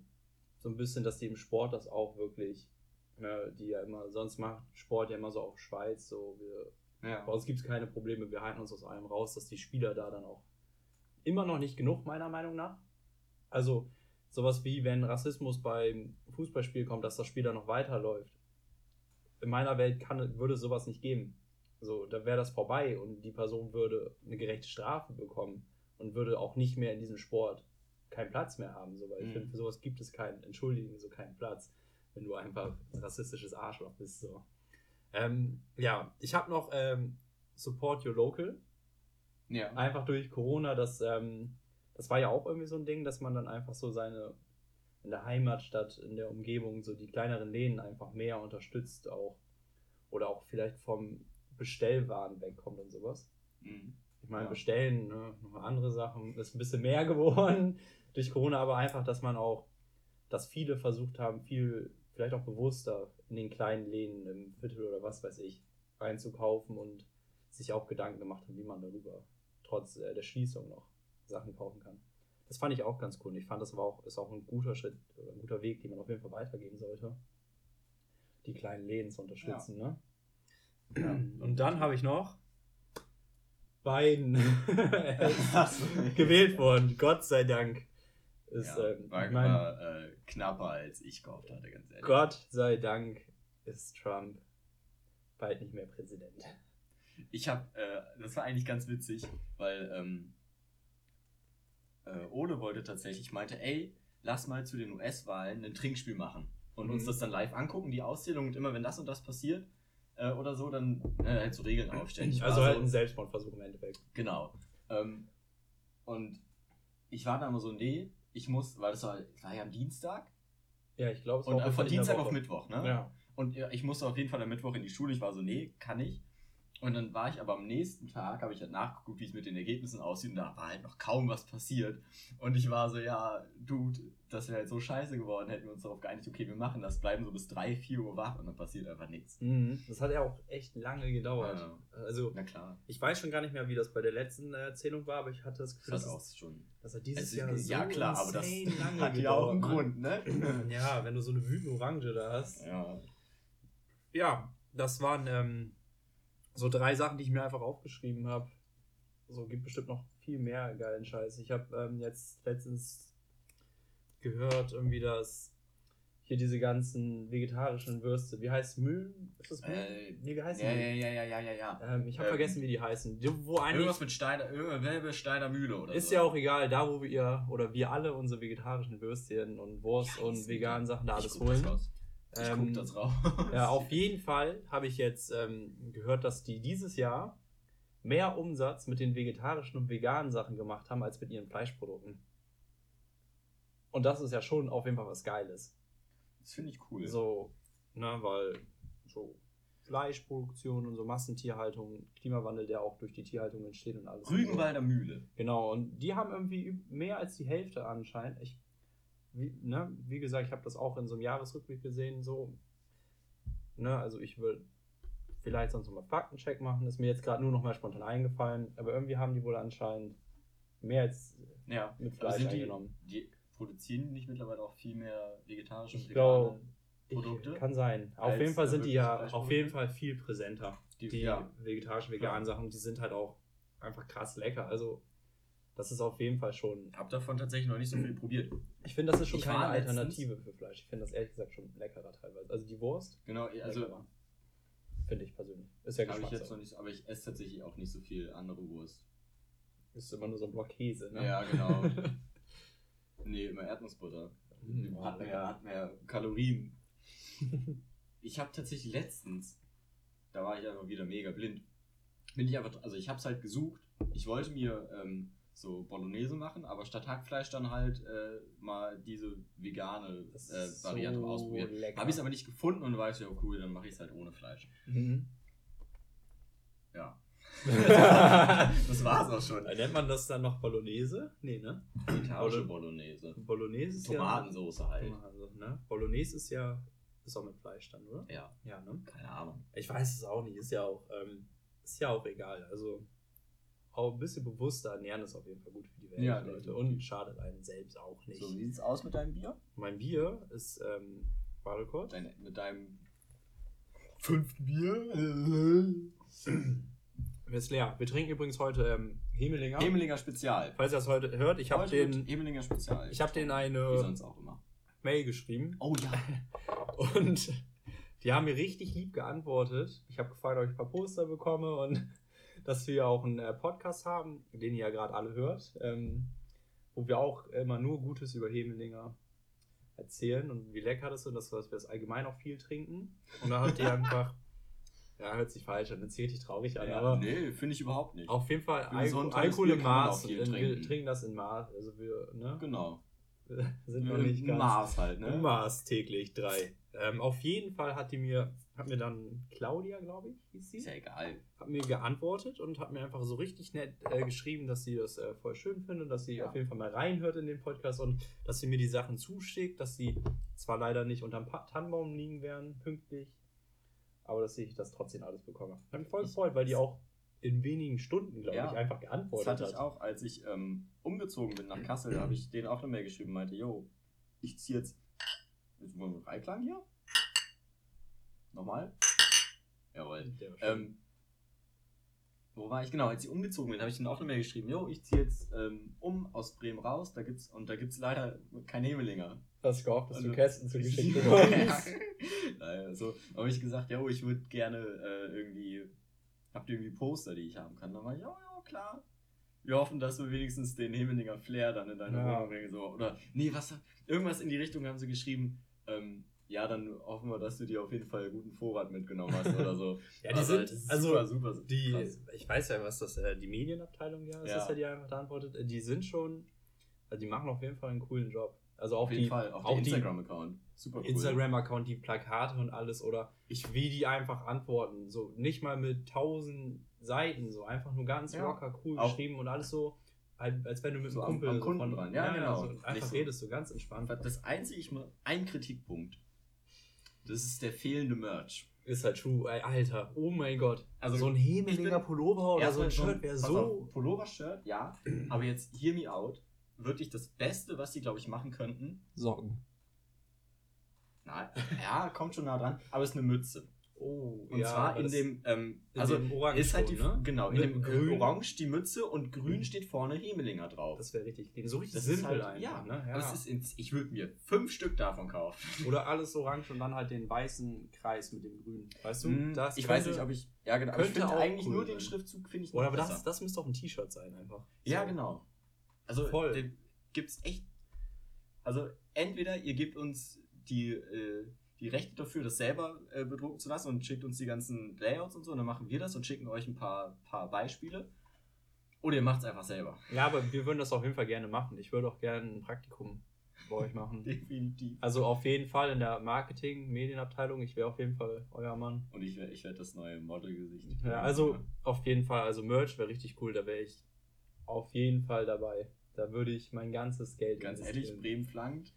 so ein bisschen, dass die im Sport das auch wirklich, ne, die ja immer, sonst macht Sport ja immer so auf Schweiz, so wir, ja. bei uns gibt es keine Probleme, wir halten uns aus allem raus, dass die Spieler da dann auch immer noch nicht genug, meiner Meinung nach. Also sowas wie, wenn Rassismus beim Fußballspiel kommt, dass das Spiel dann noch weiterläuft. In meiner Welt kann, würde es sowas nicht geben. So, da wäre das vorbei und die Person würde eine gerechte Strafe bekommen und würde auch nicht mehr in diesem Sport keinen Platz mehr haben. So, weil ich Mhm. finde, für sowas gibt es keinen, entschuldigen, so keinen Platz, wenn du einfach ein rassistisches Arschloch bist. So. Ähm, ja, ich habe noch ähm, Support Your Local. ja. Einfach durch Corona, das, ähm, das war ja auch irgendwie so ein Ding, dass man dann einfach so seine in der Heimatstadt, in der Umgebung, so die kleineren Läden einfach mehr unterstützt auch. Oder auch vielleicht vom Bestellwaren wegkommt und sowas. Mhm. Ich meine, Ja. bestellen, ne, noch andere Sachen, ist ein bisschen mehr geworden durch Corona, aber einfach, dass man auch, dass viele versucht haben, viel, vielleicht auch bewusster in den kleinen Läden im Viertel oder was weiß ich, einzukaufen und sich auch Gedanken gemacht haben, wie man darüber trotz äh, der Schließung noch Sachen kaufen kann. Das fand ich auch ganz cool. Und ich fand, das war auch, ist auch ein guter Schritt, oder ein guter Weg, den man auf jeden Fall weitergehen sollte. Die kleinen Läden zu unterstützen, ne? Ja. Und dann habe ich noch Biden gewählt worden. Gott sei Dank. Ist, ja, ähm, war, mein, war äh, knapper als ich gehofft hatte, ganz ehrlich. Gott sei Dank ist Trump bald nicht mehr Präsident. Ich habe, äh, das war eigentlich ganz witzig, weil ähm, äh, Ole wollte tatsächlich, meinte, ey, lass mal zu den US-Wahlen ein Trinkspiel machen und uns Mhm. das dann live angucken, die Auszählung und immer wenn das und das passiert äh, oder so, dann äh, halt so Regeln aufstellen. Ich also halt so, ein Selbstmordversuch im Endeffekt. Genau. Ähm, und ich war da immer so, nee, ich muss, weil das war, war ja am Dienstag Ja, ich glaube, es und war auf von Dienstag auf Mittwoch, ne? Ja. Und ich musste auf jeden Fall am Mittwoch in die Schule. Ich war so, nee, kann ich. Und dann war ich aber am nächsten Tag, habe ich halt nachgeguckt, wie es mit den Ergebnissen aussieht. Und da war halt noch kaum was passiert. Und ich war so, ja, Dude, das wäre halt so scheiße geworden, hätten wir uns darauf geeinigt, okay, wir machen das, bleiben so bis 3, 4 Uhr wach und dann passiert einfach nichts. Mhm. Das hat ja auch echt lange gedauert. Ja. Also, Na klar. ich weiß schon gar nicht mehr, wie das bei der letzten äh, Erzählung war, aber ich hatte das Gefühl, Das dass, auch schon. das hat dieses Also, Jahr so ja, klar, aber das hat ja auch einen gedauert, Grund, ne? Mann. Ja, wenn du so eine wütende Orange da hast. Ja. Ja, das waren ähm, so drei Sachen, die ich mir einfach aufgeschrieben habe. So gibt bestimmt noch viel mehr geilen Scheiß. Ich habe ähm, jetzt letztens gehört, irgendwie, dass hier diese ganzen vegetarischen Würste, wie heißt Müll? Ist das Müll? Äh, nee, wie heißen Ja, die? ja, ja, ja, ja, ja, ja. Ähm, ich habe Ähm, vergessen, wie die heißen. Die, wo eigentlich Irgendwas mit Steiner, irgendwas Steiner Mühle oder ist so. ja auch egal, da wo wir oder wir alle unsere vegetarischen Würstchen und Wurst Wie und veganen? Sachen da alles das holen. Ich Ähm, guck das raus. Ja, auf jeden Fall habe ich jetzt ähm, gehört, dass die dieses Jahr mehr Umsatz mit den vegetarischen und veganen Sachen gemacht haben als mit ihren Fleischprodukten. Und das ist ja schon auf jeden Fall was Geiles. Das finde ich cool. So, ne, weil so Fleischproduktion und so Massentierhaltung, Klimawandel, der auch durch die Tierhaltung entsteht und alles. Rügenwalder Mühle. Genau, und die haben irgendwie mehr als die Hälfte anscheinend. Ich, wie, ne, wie gesagt, ich habe das auch in so einem Jahresrückblick gesehen, so. Ne, also ich will vielleicht sonst noch mal Faktencheck machen, ist mir jetzt gerade nur noch mal spontan eingefallen, aber irgendwie haben die wohl anscheinend mehr als Ja, mit aber Fleisch die, eingenommen. die produzieren nicht mittlerweile auch viel mehr vegetarische Ich und vegane Produkte? Ich, kann sein. Auf jeden Fall sind die ja auf jeden Fall viel präsenter. Die- Die, ja. vegetarischen, veganen Sachen, die sind halt auch einfach krass lecker. Also, das ist auf jeden Fall schon. Hab davon tatsächlich noch nicht so viel probiert. Ich finde, das ist schon Ich keine Alternative für Fleisch. Ich finde das ehrlich gesagt schon leckerer teilweise. Also die Wurst, Genau, also leckerer. finde ich persönlich. Ist ja habe ich jetzt noch nicht, aber ich esse tatsächlich auch nicht so viel andere Wurst. Ist immer nur so ein Block Käse, ne? Ja, genau. nee, immer Erdnussbutter. Mm, hat, mehr, hat mehr Kalorien. ich habe tatsächlich letztens, da war ich einfach wieder mega blind, bin ich einfach, also ich habe es halt gesucht. Ich wollte mir ähm, so Bolognese machen, aber statt Hackfleisch dann halt äh, mal diese vegane äh, Variante so ausprobiert. lecker. Habe ich es aber nicht gefunden und so, ja cool, dann mache ich es halt ohne Fleisch. Mhm. Ja. das war's auch schon. Nennt man das dann noch Bolognese? Nee, ne? Bolo- Bolognese. Bolognese ist Tomatensoße ja. halt. Tomatensoße, ne? Bolognese ist ja. Ist auch mit Fleisch dann, oder? Ja, Ja, ne? keine Ahnung. Ich weiß es auch nicht, ist ja auch, ähm, ist ja auch egal. Also auch ein bisschen bewusster ernähren ist auf jeden Fall gut für die Welt, Ja, Leute. definitiv. Und schadet einen selbst auch nicht. So, wie sieht's aus mit deinem Bier? mein Bier ist, ähm, warte kurz. Dein, mit deinem fünften Bier. ist leer. Wir trinken übrigens heute ähm, Hemelinger. Hemelinger Spezial. Falls ihr das heute hört, ich habe den, Hemelinger Spezial. ich habe den Wie eine sonst auch immer. Mail geschrieben Oh ja. und die haben mir richtig lieb geantwortet. Ich habe gefragt, ob ich ein paar Poster bekomme und dass wir auch einen äh, Podcast haben, den ihr ja gerade alle hört, ähm, wo wir auch immer nur Gutes über Hemelinger erzählen und wie lecker das ist und dass wir das allgemein auch viel trinken. Und da hat die einfach, ja, hört sich falsch an, das richtig traurig an, ja aber nee, finde ich überhaupt nicht. auf jeden Fall Alko Alkohol im Maß. Wir trinken. trinken das in Maß. Also wir, ne? Genau. sind noch nicht ganz. Maß halt, Im ne? Maß täglich drei. Ähm, auf jeden Fall hat die mir, hat mir dann Claudia, glaube ich, hieß sie, Ist ja egal. hat mir geantwortet und hat mir einfach so richtig nett äh, geschrieben, dass sie das äh, voll schön findet, dass sie Ja. auf jeden Fall mal reinhört in den Podcast und dass sie mir die Sachen zuschickt, dass sie zwar leider nicht unterm Tannenbaum liegen werden, pünktlich, aber dass ich das trotzdem alles bekomme. Hat mich voll Ich- gefreut, weil die auch in wenigen Stunden, glaube Ja. ich, einfach Das geantwortet hatte ich hat. auch, als ich ähm, umgezogen bin nach Kassel, habe ich denen auch eine Mail geschrieben, meinte, yo, ich ziehe jetzt. Jetzt wollen wir Dreiklang hier? Nochmal? Jawohl. Ähm, wo war ich? Genau, als ich umgezogen bin, habe ich denen auch eine Mail geschrieben, yo, ich ziehe jetzt ähm, um aus Bremen raus, da gibt's, und da gibt es leider kein Hemelinger. Hast du gehofft, dass du Also- Kästen zugeschickt bekommst? Naja, so habe ich gesagt, ja, ich würde gerne äh, irgendwie, habt ihr irgendwie Poster, die ich haben kann? Dann war ich, ja, ja, klar. Wir hoffen, dass wir wenigstens den Hemelinger Flair dann in deine Ja. Wohnung bringen. So. Oder, nee, was, irgendwas in die Richtung haben sie geschrieben. Ähm, ja, dann hoffen wir, dass du dir auf jeden Fall guten Vorrat mitgenommen hast oder so. Ja, die Also, sind, das ist also super, super die, krass. ich weiß ja, was das, äh, die Medienabteilung ja ist, Ja. das ja die einfach da antwortet. Äh, Die sind schon, also die machen auf jeden Fall einen coolen Job. Also auch Auf jeden die, Fall, auch, auch die Instagram-Account. Super cool. Instagram-Account, die Plakate und alles oder Ich- wie die einfach antworten. So nicht mal mit tausend Seiten, so einfach nur ganz Ja. locker, cool Auch- geschrieben und alles so, halt, als wenn du mit So einem am- Kumpel am so Kunden von, dran. Ja, genau. so einfach so. redest du ganz entspannt. Das einzige, ich mal, ein Kritikpunkt. Das ist der fehlende Merch. Ist halt true, ey, Alter, oh mein Gott. Also, so ein Hemelinger bin- Pullover oder so ein Erstmal Shirt wäre so. Pullover-Shirt, ja. Aber jetzt hear me out. Wirklich das Beste, was sie, glaube ich, machen könnten. Socken. Na, ja, kommt schon nah dran. Aber es ist eine Mütze. Oh, Und zwar in dem, ähm, in also dem Orange ist halt die, ne? genau, in dem grün. grün. Orange die Mütze und grün steht vorne Hemelinger drauf. Das wäre richtig clean. So richtig Das ist simpel halt, einfach, ja, ne? Es ist ins, ich würde mir fünf Stück davon kaufen. Oder alles orange und dann halt den weißen Kreis mit dem grünen. Weißt du? Hm, Das ich könnte- weiß nicht, ob ich, ja genau, aber ich könnte finde eigentlich cool nur sein. den Schriftzug finde ich Oder aber das, das müsste auch ein T-Shirt sein einfach. Ja, So. genau. Also Voll. den gibt's echt. Also entweder ihr gebt uns die, äh, die Rechte dafür, das selber äh, bedrucken zu lassen und schickt uns die ganzen Layouts und so. Und dann machen wir das und schicken euch ein paar, paar Beispiele. Oder ihr macht es einfach selber. Ja, aber wir würden das auf jeden Fall gerne machen. Ich würde auch gerne ein Praktikum bei euch machen. Definitiv. Also auf jeden Fall in der Marketing, Medienabteilung. Ich wäre auf jeden Fall euer Mann. Und ich werde ich werd das neue Modelgesicht. Ja, also auf jeden Fall. Also Merch wäre richtig cool. Da wäre ich auf jeden Fall dabei. Da würde ich mein ganzes Geld Ganz ehrlich, Bremen flankt.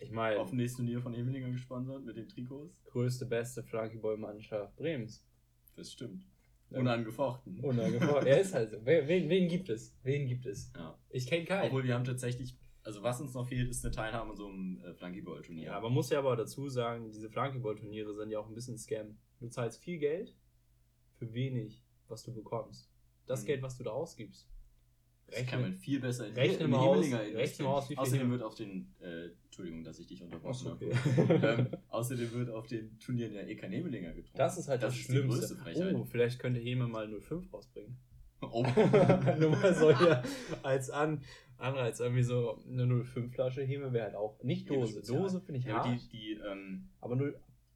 Ich meine, Auf dem nächsten Turnier von Hemelinger gesponsert mit den Trikots. größte, beste Flunkyball-Mannschaft Bremens. Das stimmt. Ja. Unangefochten. Unangefochten. er ist halt so. Wen, wen gibt es? Wen gibt es? Ja. Ich kenne keinen. Obwohl wir haben tatsächlich, also was uns noch fehlt, ist eine Teilnahme an so einem äh, Flunkyball-Turnier. Ja, man muss ja aber dazu sagen, diese Flunkyball-Turniere sind ja auch ein bisschen Scam. Du zahlst viel Geld für wenig, was du bekommst. Das Mhm. Geld, was du da ausgibst. Das kann man viel besser in rechne mal aus- rechne mal aus, wie viel Außerdem wird auf den, äh, Entschuldigung, dass ich dich unterbrochen habe. okay. ähm, außerdem wird auf den Turnieren ja eh kein Hemelinger getrunken. Das ist halt das, die Schlimmste. oh, vielleicht könnte Heme mal 05 rausbringen. Oh. Nur mal so hier als An Anreiz. Irgendwie so eine 05-Flasche Heme wäre halt auch. Nicht Dose. Dose finde ich Ja, aber hart. die, die, ähm, aber nur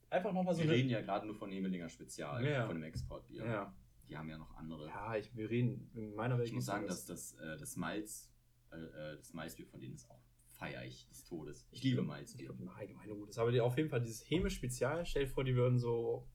einfach nochmal so wir reden ja gerade nur von Hemelinger Spezial, Ja. von dem Exportbier. ja. Die haben ja noch andere. ja, ich, wir reden. In meiner Welt ich muss sagen, das. dass das, äh, das Malz, äh, äh, das Malzbier von denen ist auch feier ich des Todes. Ich liebe Ich Malzbier. glaube, im Allgemeinen gut ist. Aber die, auf jeden Fall dieses Heme-Spezial, stell dir vor, die würden so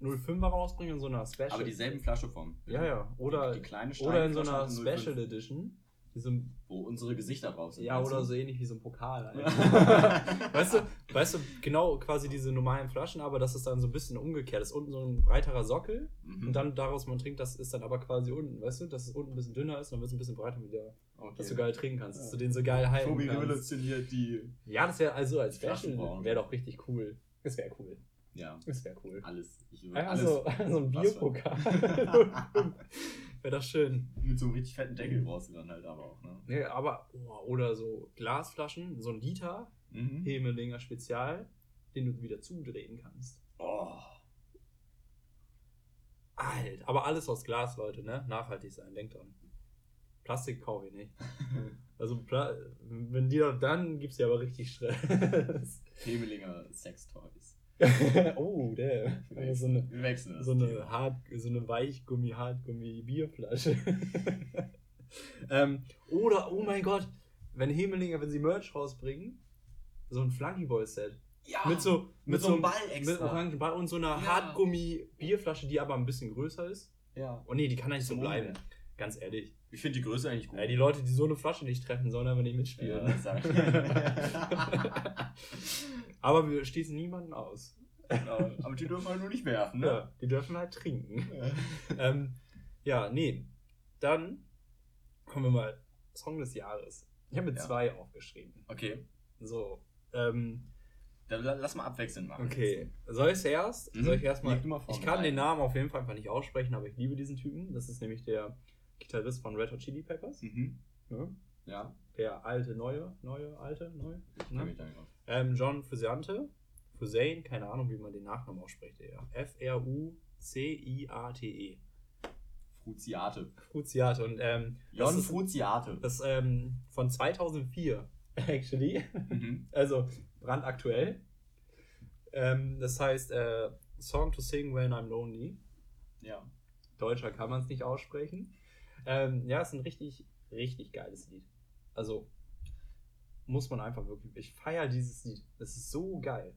05er rausbringen in so einer Special. Aber dieselben Flasche vom. Ja, ja. Oder, die, die kleine oder in so einer eine 05, Special Edition. Die so, ein- Wo unsere Gesichter drauf sind. ja, oder du? so ähnlich wie so ein Pokal. Weißt, du, weißt du, genau quasi diese normalen Flaschen, aber das ist dann so ein bisschen umgekehrt. Das ist unten so ein breiterer Sockel Mhm. und dann daraus man trinkt, das ist dann aber quasi unten, weißt du, dass es unten ein bisschen dünner ist und dann wird es ein bisschen breiter wieder, okay. dass du geil trinken kannst, dass Ja. du den so geil halten Tobi kannst. revolutioniert die. Ja, das wäre also als Flaschenbrauen. wäre doch richtig cool. Das wäre cool. Ja, Das wäre cool. alles. Ich würde Einfach alles. so, so ein Bierpokal. wäre doch schön. Mit so einem richtig fetten Deckel brauchst du dann halt aber auch, ne? Nee, aber, oh, oder so Glasflaschen, so ein Liter Mhm. Hemelinger Spezial, den du wieder zudrehen kannst. Oh. Alt, aber alles aus Glas, Leute, ne? Nachhaltig sein, denkt dran. Plastik kaufe ich nicht. Also, Pla wenn die doch, dann gibt's ja aber richtig Stress. Hemelinger Sextoys. oh, der. So eine, wir wechseln das so eine. Hart, so eine Weichgummi-Hartgummi-Bierflasche. ähm, oder, oh mein Gott, wenn Hemelinger, wenn sie Merch rausbringen, so ein Flunkyball-Set. Ja, mit so, mit so einem einem Ball Mit extra. orangen Ball und so einer Ja. Hartgummi-Bierflasche, die aber ein bisschen größer ist. ja. Oh nee, die kann eigentlich so bleiben. Ganz ehrlich. Ich finde die Größe eigentlich gut. Ja, die Leute, die so eine Flasche nicht treffen, sollen aber nicht mitspielen. Ja, aber wir schließen niemanden aus. Genau, Aber die dürfen halt nur nicht werfen, ne? Ja, die dürfen halt trinken. Ja. ähm, ja, nee. Dann kommen wir mal. Song des Jahres. Ich habe mir zwei aufgeschrieben. Okay, So. Ähm, dann la- lass mal abwechselnd machen. okay. Soll ich zuerst? Mhm. Soll ich erstmal. Leg du mal vor Ich kann rein. den Namen auf jeden Fall einfach nicht aussprechen, aber ich liebe diesen Typen. Das ist nämlich der Gitarrist von Red Hot Chili Peppers. Mhm. Ne? Ja, Der alte, neue, neue, alte, neue. ich Ne? mich da nicht aus. Ähm, John Fusciante. Fusain, keine Ahnung, wie man den Nachnamen ausspricht. F-R-U-C-I-A-T-E. Fruziate. Fruziate. Und ähm, Jon das ist, Fruziate. das ähm, von 2004, actually. Mhm. Also brandaktuell. Ähm, das heißt äh, Song to Sing When I'm Lonely. Ja. Deutscher kann man es nicht aussprechen. Ähm, ja, ist ein richtig, richtig geiles Lied. Also muss man einfach wirklich. Ich feiere dieses Lied. Es ist so geil.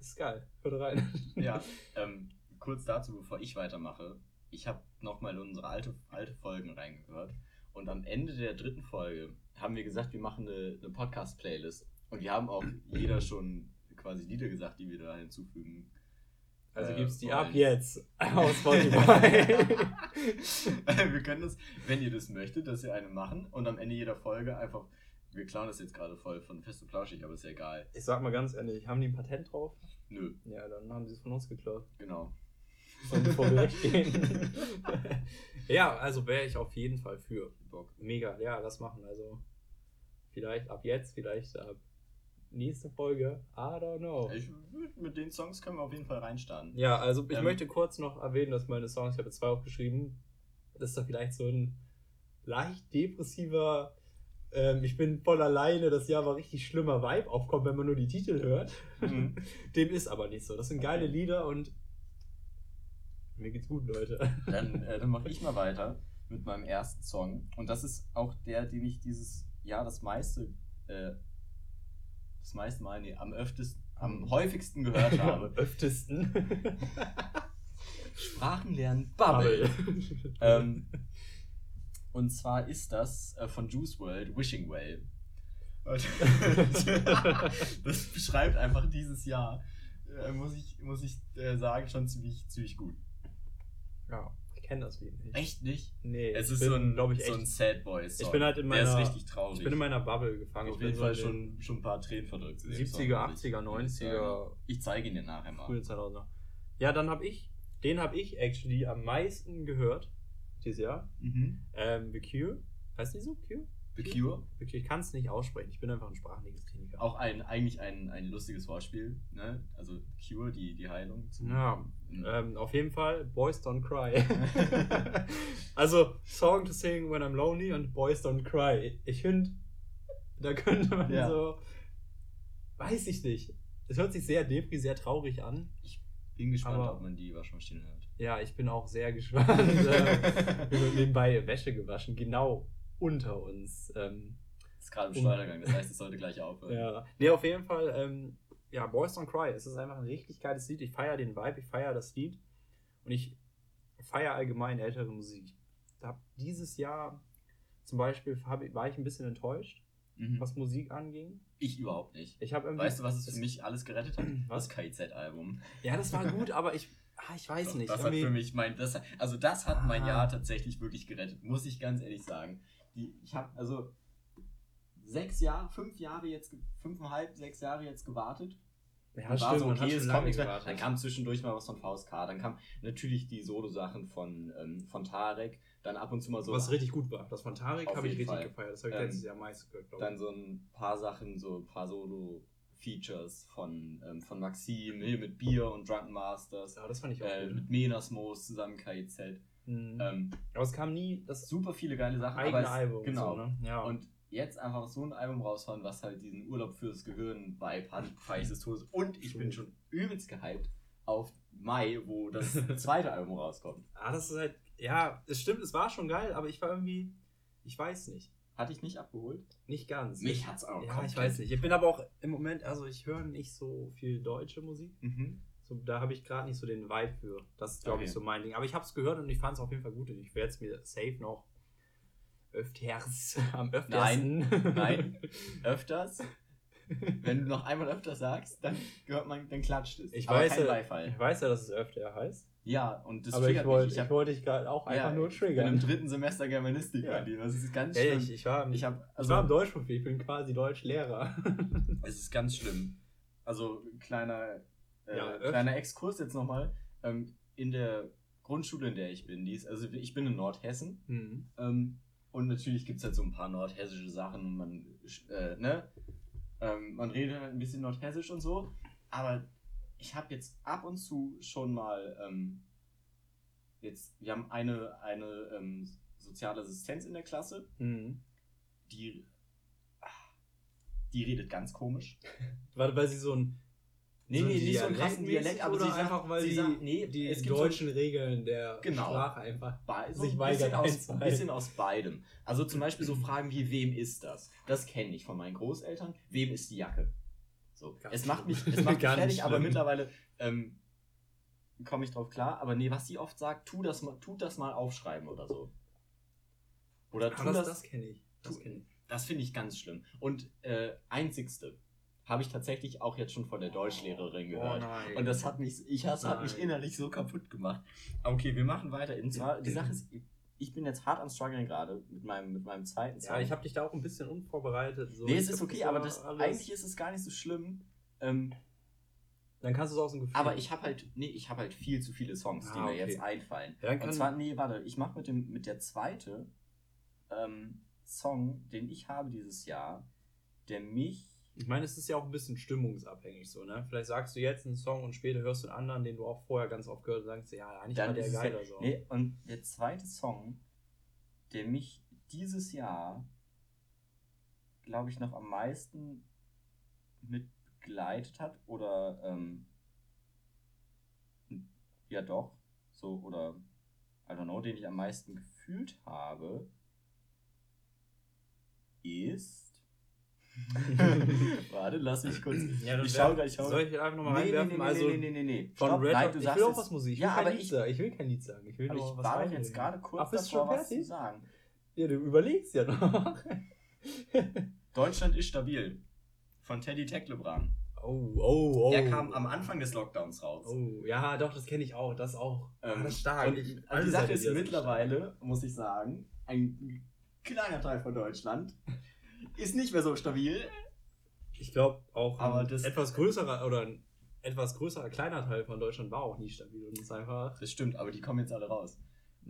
Ist geil. Hört rein. Ja, ähm, kurz dazu, bevor ich weitermache. Ich habe nochmal unsere alte, alte Folgen reingehört. Und am Ende der dritten Folge haben wir gesagt, wir machen eine, eine Podcast-Playlist. Und wir haben auch jeder schon quasi Lieder gesagt, die wir da hinzufügen. Also Äh, gibt's die wollen. ab jetzt auf Spotify. wir können das, wenn ihr das möchtet, dass wir eine machen und am Ende jeder Folge einfach. Wir klauen das jetzt gerade voll von Fest und Flauschig, aber ist ja egal. ich sag mal ganz ehrlich, haben die ein Patent drauf? Nö, Ja, dann haben sie es von uns geklaut. genau. Die vor Gericht gehen. ja, also wäre ich auf jeden Fall für. Bock. Mega, ja, das machen. Also vielleicht ab jetzt, vielleicht ab nächste Folge. I don't know. Ich, mit den Songs können wir auf jeden Fall reinstarten. Ja, also ich Ähm, möchte kurz noch erwähnen, dass meine Songs, ich habe zwei aufgeschrieben, dass da vielleicht so ein leicht depressiver Ähm, ich bin voll alleine, das Jahr war richtig schlimmer Vibe aufkommt, wenn man nur die Titel hört. Mhm. Dem ist aber nicht so. Das sind geile Lieder und mir geht's gut, Leute. Dann, äh, dann mache ich mal weiter mit meinem ersten Song. Und das ist auch der, den ich dieses Jahr das meiste, äh, das meiste Mal, nee, am öftesten, am häufigsten gehört habe. Am öftesten. Sprachen lernen, Bubble. ähm, und zwar ist das äh, von Juice World Wishing Well. Das beschreibt einfach dieses Jahr, äh, muss ich, muss ich äh, sagen, schon ziemlich, ziemlich gut. ja, kenne das Lied nicht. Echt nicht? Nee, Es ist bin, so ein, glaub ich, so ein Sad Boy Song. Ich bin halt in Der ist meiner- richtig traurig. Ich bin in meiner Bubble gefangen. Auf Ich bin jeden so Fall den schon, schon ein paar Tränen verdrückt. zu dem 70er, Song, würde 80er, ich- würde ich 90er, sagen. Ich zeige ihn dir nachher mal. frühe 2000er. Ja, dann habe ich, den habe ich actually am meisten gehört dieses Jahr. Mhm. Ähm, The Cure. Heißt die so? Cure? The Cure. Wirklich, ich kann es nicht aussprechen. Ich bin einfach ein sprachliches Kliniker. Auch ein, eigentlich ein, ein lustiges Wortspiel. Ne? Also Cure, die, die Heilung. Ja, Mhm. ähm, auf jeden Fall Boys Don't Cry. also Song to sing when I'm lonely und Boys Don't Cry. Ich finde, da könnte man Ja. so, weiß ich nicht. Es hört sich sehr depri, sehr traurig an. Bin gespannt, Aber- ob man die Waschmaschine hört. Ja, ich bin auch sehr gespannt. äh, nebenbei Wäsche gewaschen, genau unter uns. Ähm, ist gerade im Schleudergang, das heißt, es sollte gleich aufhören. Ja. Nee, auf jeden Fall, ähm, ja, Boys Don't Cry. Es ist einfach ein richtig geiles Lied. Ich feiere den Vibe, ich feiere das Lied. Und ich feiere allgemein ältere Musik. Ich hab dieses Jahr zum Beispiel war ich ein bisschen enttäuscht, Mhm. was Musik anging. Ich überhaupt nicht. Ich habe. Weißt du, was es für mich alles gerettet hat? Was? Das KIZ-Album. Ja, das war gut, aber ich. Ah, ich weiß nicht. Das hat irgendwie- für mich mein, das, also das hat mein Ah. Jahr tatsächlich wirklich gerettet, muss ich ganz ehrlich sagen. Die, ich habe also sechs Jahre, fünf Jahre jetzt, fünfeinhalb, sechs Jahre jetzt gewartet. ja, Und war stimmt, so, okay, es kommt nichts mehr. Dann kam zwischendurch mal was von VSK, dann kam natürlich die Solo-Sachen von, ähm, von Tarek, dann ab und zu mal so. was richtig gut war. Das von Tarek habe ich richtig Fall. gefeiert. Das habe ich Ähm, letztes Jahr am meisten gehört, glaube ich. Dann so ein paar Sachen, so ein paar Solo-Features von, ähm, von Maxim, hier mit Bier und Drunken Masters, ja, das fand ich auch äh, gut. mit Menasmos zusammen KIZ. Mhm. Ähm, aber es kam nie das super viele geile Sachen. eigene es, Album. Genau. So, ne? ja. Und jetzt einfach so ein Album raushauen, was halt diesen Urlaub fürs Gehirn-Vibe hat, feier ich des Todes. Und ich bin schon übelst gehypt auf Mai, wo das zweite Album rauskommt. Ah, das ist halt, ja, es stimmt, es war schon geil, aber ich war irgendwie, ich weiß nicht, Hatte ich nicht abgeholt? nicht ganz. Mich hat's auch Ja, komplett. ich weiß nicht. Ich bin aber auch im Moment, also ich höre nicht so viel deutsche Musik. Mhm. So, da habe ich gerade nicht so den Vibe für. Das ist, glaube ich, Okay. so mein Ding. Aber ich habe es gehört und ich fand es auf jeden Fall gut. Und ich werde es mir safe noch öfters, am öftersten. Nein, nein. Öfters. Wenn du noch einmal öfter sagst, dann gehört man, dann klatscht es. Ich Aber weiß, kein ja, Beifall. ich weiß ja, dass es öfter heißt. Ja, und das aber ich wollte mich. ich hab- wollte dich gerade auch einfach ja, nur Ich bin im triggern. dritten Semester Germanistik, Ja. Andi. Das ist ganz schlimm. ich, ich war, ich hab, ich also, war im Deutschprofil, ich bin quasi Deutschlehrer. Es ist ganz schlimm. Also kleiner, Ja, öff- kleiner Exkurs jetzt nochmal. Ähm, in der Grundschule, in der ich bin, die ist, also ich bin in Nordhessen. hm. Ähm, und natürlich gibt es halt so ein paar nordhessische Sachen und man, äh, ne? Ähm, man redet halt ein bisschen nordhessisch und so. Aber ich habe jetzt ab und zu schon mal, ähm, jetzt, wir haben eine, eine ähm, soziale Assistenz in der Klasse, Hm. die, ah, die redet ganz komisch. War, weil sie so ein Nee, so nee, nicht so einen krassen Dialekt, aber sie sagt, einfach, weil sie die, sagt, nee, die es gibt deutschen Regeln der Genau. Sprache einfach. So sich ein bisschen, aus, ein bisschen aus beidem. Also zum Beispiel so Fragen wie, wem ist das? Das kenne ich von meinen Großeltern. Wem ist die Jacke? So. Ganz es macht mich, es macht mich fertig, aber mittlerweile ähm, komme ich drauf klar. Aber nee, was sie oft sagt, tu das mal, tut das mal aufschreiben oder so. Oder tu das das, das kenne ich. Das das finde ich ganz schlimm. Und äh, einzigste habe ich tatsächlich auch jetzt schon von der Deutschlehrerin gehört. Oh. Und das hat mich, ich das hat mich innerlich so kaputt gemacht. Okay, wir machen weiter. Und zwar, die Sache ist, ich bin jetzt hart am struggeln gerade mit meinem, mit meinem zweiten Ja, ich habe dich da auch ein bisschen unvorbereitet. So. Nee, es ist okay, aber das, alles- eigentlich ist es gar nicht so schlimm. Ähm, Dann kannst du es aus dem Gefühl. aber ich habe halt, nee, ich habe halt viel zu viele Songs, die Ah, mir okay. jetzt einfallen. Ja, Und zwar, nee, warte, ich mache mit dem, mit der zweite ähm, Song, den ich habe dieses Jahr, der mich Ich meine, es ist ja auch ein bisschen stimmungsabhängig so, ne? Vielleicht sagst du jetzt einen Song und später hörst du einen anderen, den du auch vorher ganz oft gehört hast und sagst, ja, eigentlich war dann der ist es geiler ja, so. nee, und der zweite Song, der mich dieses Jahr glaube ich, noch am meisten mit begleitet hat oder ähm, ja doch, so oder I don't know, den ich am meisten gefühlt habe, ist. Warte, lass mich kurz. Ja, ich schau gleich, schau Soll ich einfach nochmal Nee, nee, reinwerfen? nee, nee, also nee, nee, nee, nee. von Stopp, Red nein, Hot, du ich sagst will auch was Musik. Ich Ja, will kein aber ich, sagen. Ich will kein Lied sagen. Ich will aber nur ich was war doch jetzt gerade kurz Ach, bist davor, schon was zu sagen. Ja, du überlegst ja noch. Deutschland ist stabil. Von Teddy Tecklebrand. Oh, oh, oh. Der kam am Anfang des Lockdowns raus. Oh, ja, doch, das kenne ich auch. Das auch. Ähm, Ah, das ist stark. Und Ich- die Sache ist mittlerweile, muss ich sagen, ein kleiner Teil von Deutschland ist nicht mehr so stabil. Ich glaube auch Aber ein das- etwas größerer oder ein etwas größerer kleiner Teil von Deutschland war auch nie stabil und ist einfach. Das stimmt, aber die kommen jetzt alle raus.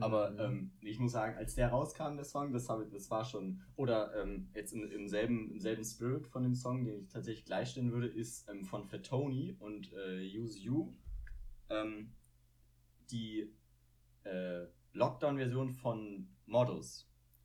Aber Mhm. ähm, ich muss sagen, als der rauskam, der Song, das, habe, das war schon. Oder ähm, jetzt im, im, selben, im selben Spirit von dem Song, den ich tatsächlich gleichstellen würde, ist ähm, von Fatoni und äh, Use You. Ähm, die äh, Lockdown-Version von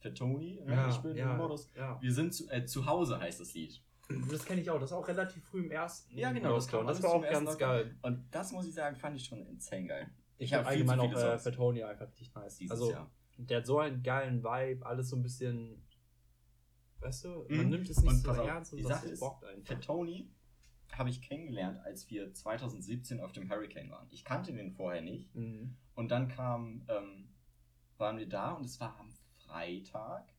Fatoni, äh, ja, ich bin ja, Modus. ja. Wir sind zu, äh, zu Hause, heißt das Lied. Das kenne ich auch. Das ist auch relativ früh im ersten. Ja, genau, das kam Das war auch ganz geil. Und das muss ich sagen, fand ich schon insane geil. Ich hab habe allgemein auch äh, Songs. Fatoni einfach richtig nice. Dieses also, Jahr. der hat so einen geilen Vibe, alles so ein bisschen. Weißt du, Mhm. man nimmt es nicht Und so ernst und die das Sache ist, bockt einfach. Fatoni habe ich kennengelernt, als wir 2017 auf dem Hurricane waren. Ich kannte den vorher nicht. Mhm. Und dann kam, ähm, waren wir da und es war am Freitag,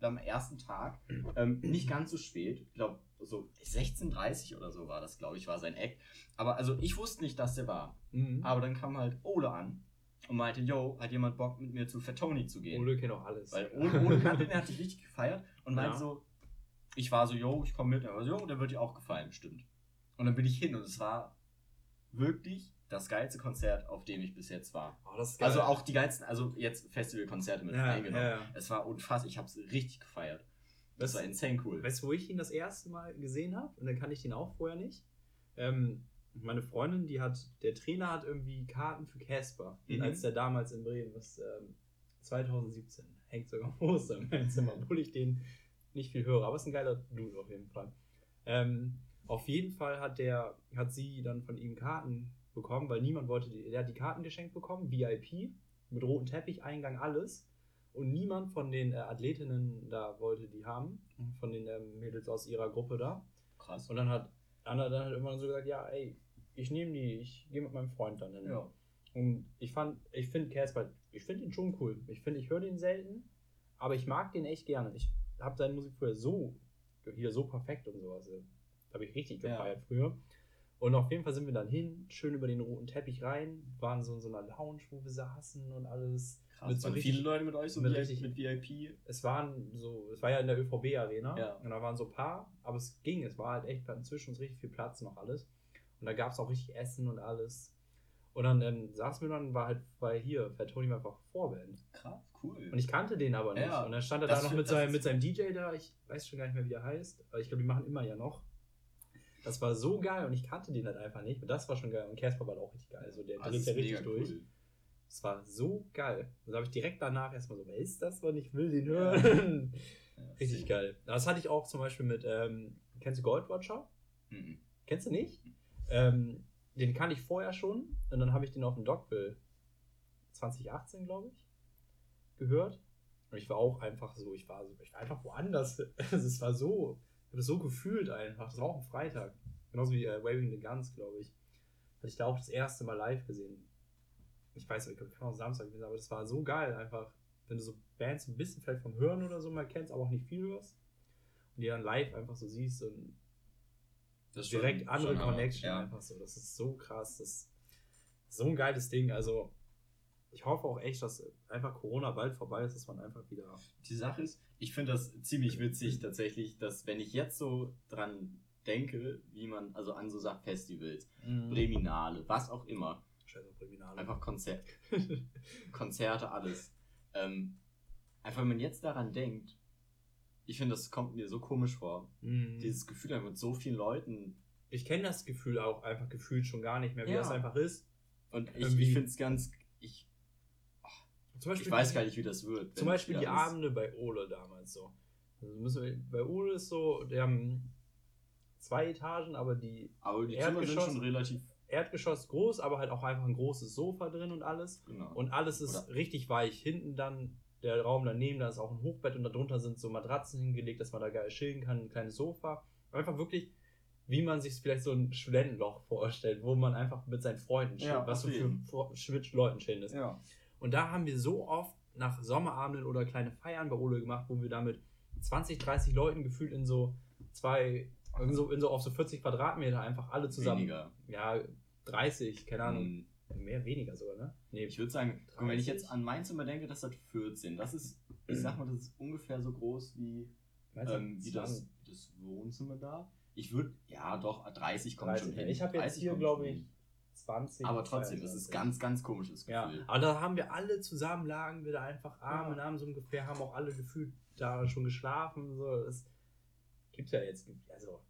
am ersten Tag, ähm, nicht ganz so spät, ich glaube so 16.30 oder so war das, glaube ich, war sein Eck. Aber also ich wusste nicht, dass der war. Mhm. Aber dann kam halt Ole an und meinte, yo, hat jemand Bock mit mir zu Fatoni zu gehen? Ole kennt auch alles. Weil Ole, Ole kannte den, der hat sich richtig gefeiert und meinte Ja. so, ich war so, yo, ich komme mit. Er war so, yo, der wird dir auch gefallen, bestimmt. Und dann bin ich hin und es war wirklich das geilste Konzert, auf dem ich bis jetzt war. Oh. Also auch die geilsten, also jetzt Festivalkonzerte mit ja, eingenommen. ja, ja. Es war unfassbar, ich habe es richtig gefeiert. Das Das- war insane cool. Weißt du, wo ich ihn das erste Mal gesehen habe? Und dann kann ich den auch vorher nicht. Ähm, meine Freundin, die hat, der Trainer hat irgendwie Karten für Casper. Mhm. als der damals in Bremen ist, ähm, 2017, hängt sogar ein Poster in meinem Zimmer, obwohl ich den nicht viel höre. Aber ist ein geiler Dude auf jeden Fall. Ähm, auf jeden Fall hat der, hat sie dann von ihm Karten bekommen, weil niemand wollte, die, der hat die Karten geschenkt bekommen, VIP, mit rotem Teppich, Eingang, alles. Und niemand von den äh, Athletinnen da wollte die haben, von den ähm, Mädels aus ihrer Gruppe da. Krass. Und dann hat Anna dann halt irgendwann so gesagt, ja, ey, ich nehme die, ich gehe mit meinem Freund dann hin. Ja. Und ich fand, ich finde Casper, ich finde ihn schon cool. Ich finde, ich höre den selten, aber ich mag den echt gerne. Ich habe seine Musik früher so, hier so perfekt und sowas. äh, Habe ich richtig Ja. gefeiert früher. Und auf jeden Fall sind wir dann hin, schön über den roten Teppich rein, waren so in so einer Lounge, wo wir saßen und alles. Krass. Mit so Waren richtig- viele Leute mit euch so mit richtig- mit VIP. Es waren so, es war ja in der ÖVB-Arena Ja. und da waren so ein paar, aber es ging, es war halt echt inzwischen richtig viel Platz noch alles. Und da gab es auch richtig Essen und alles. Und dann ähm, saßen wir dann, war halt, weil hier, Fat Tony war einfach Vorband. Krass, cool. Und ich kannte den aber nicht. Ja, und dann stand er da noch mit ist- mit seinem DJ da, ich weiß schon gar nicht mehr, wie er heißt, aber ich glaube, die machen immer ja noch. Das war so geil und ich kannte den halt einfach nicht. Und das war schon geil. Und Casper war auch richtig geil. Also der Ah, das dreht ja richtig durch. cool. Es war so geil. Und da habe ich direkt danach erstmal so, wer ist das, und ich will den hören. Ja, Richtig geil. Das hatte ich auch zum Beispiel mit, ähm, kennst du Goldwatcher? Mhm. Kennst du nicht? Ähm, den kannte ich vorher schon und dann habe ich den auf dem Dogville 2018, glaube ich, gehört. Und ich war auch einfach so, ich war so, ich war einfach woanders. Also es war so, habe das so gefühlt einfach. Das war auch ein Freitag. Genauso wie äh, Waving the Guns, glaube ich. Hatte ich da auch das erste Mal live gesehen. Ich weiß nicht, kann auch Samstag gewesen, aber das war so geil einfach. Wenn du so Bands ein bisschen vielleicht vom Hören oder so mal kennst, aber auch nicht viel hörst. Und die dann live einfach so siehst und Das ist schon- direkt andere schon. Connection Ja. einfach so. Das ist so krass. Das ist so ein geiles Ding. Also, ich hoffe auch echt, dass einfach Corona bald vorbei ist, dass man einfach wieder. Die Sache ist, ich finde das ziemlich witzig tatsächlich, dass wenn ich jetzt so dran denke, wie man, also an so Sachen Festivals, Breminale, was auch immer, Scheiß auf Kriminale. einfach Konzert, Konzerte, alles. Ähm, einfach wenn man jetzt daran denkt, ich finde, das kommt mir so komisch vor. Mhm. Dieses Gefühl, einfach mit so vielen Leuten. ich kenne das Gefühl auch einfach gefühlt schon gar nicht mehr, wie Ja. das einfach ist. Und ich, Irgendwie- ich finde es ganz. Ich, Beispiel ich weiß gar nicht, wie das wird. Zum Beispiel die Abende bei Ole damals so. Also müssen wir, bei Udo ist so, die haben zwei Etagen, aber die Aber die Zimmer sind Erdgeschoss- schon relativ. Erdgeschoss groß, aber halt auch einfach ein großes Sofa drin und alles. Genau. Und alles ist Oder- richtig weich. Hinten dann der Raum daneben, da ist auch ein Hochbett und darunter sind so Matratzen hingelegt, dass man da geil chillen kann, ein kleines Sofa. Einfach wirklich, wie man sich vielleicht so ein Studentenloch vorstellt, wo man einfach mit seinen Freunden chillt, Ja, was so für jeden. Fro- mit Leuten chillen ist. Ja. Und da haben wir so oft nach Sommerabenden oder kleine Feiern bei Ole gemacht, wo wir da mit 20, 30 Leuten gefühlt in so zwei, in so, in so auf so 40 Quadratmeter einfach alle zusammen. Weniger. Ja, 30, keine Ahnung. Hm, Mehr, weniger sogar, ne? Nee, Ich würde sagen, guck mal, wenn ich 30? jetzt an mein Zimmer denke, das hat 14. Das ist, ich sag mal, das ist ungefähr so groß wie, ähm, wie das, 20? das Wohnzimmer da. Ich würde, ja doch, 30 kommt 30, schon hin. Ich habe jetzt 30 hier, glaube ich. 20. Aber trotzdem, es ist 22. ganz, ganz komisches Ja, Gefühl. aber da haben wir alle zusammen, lagen wir da einfach Arm Ja. in Arm so ungefähr, haben auch alle gefühlt da schon geschlafen. So. Das gibt's ja jetzt. Also,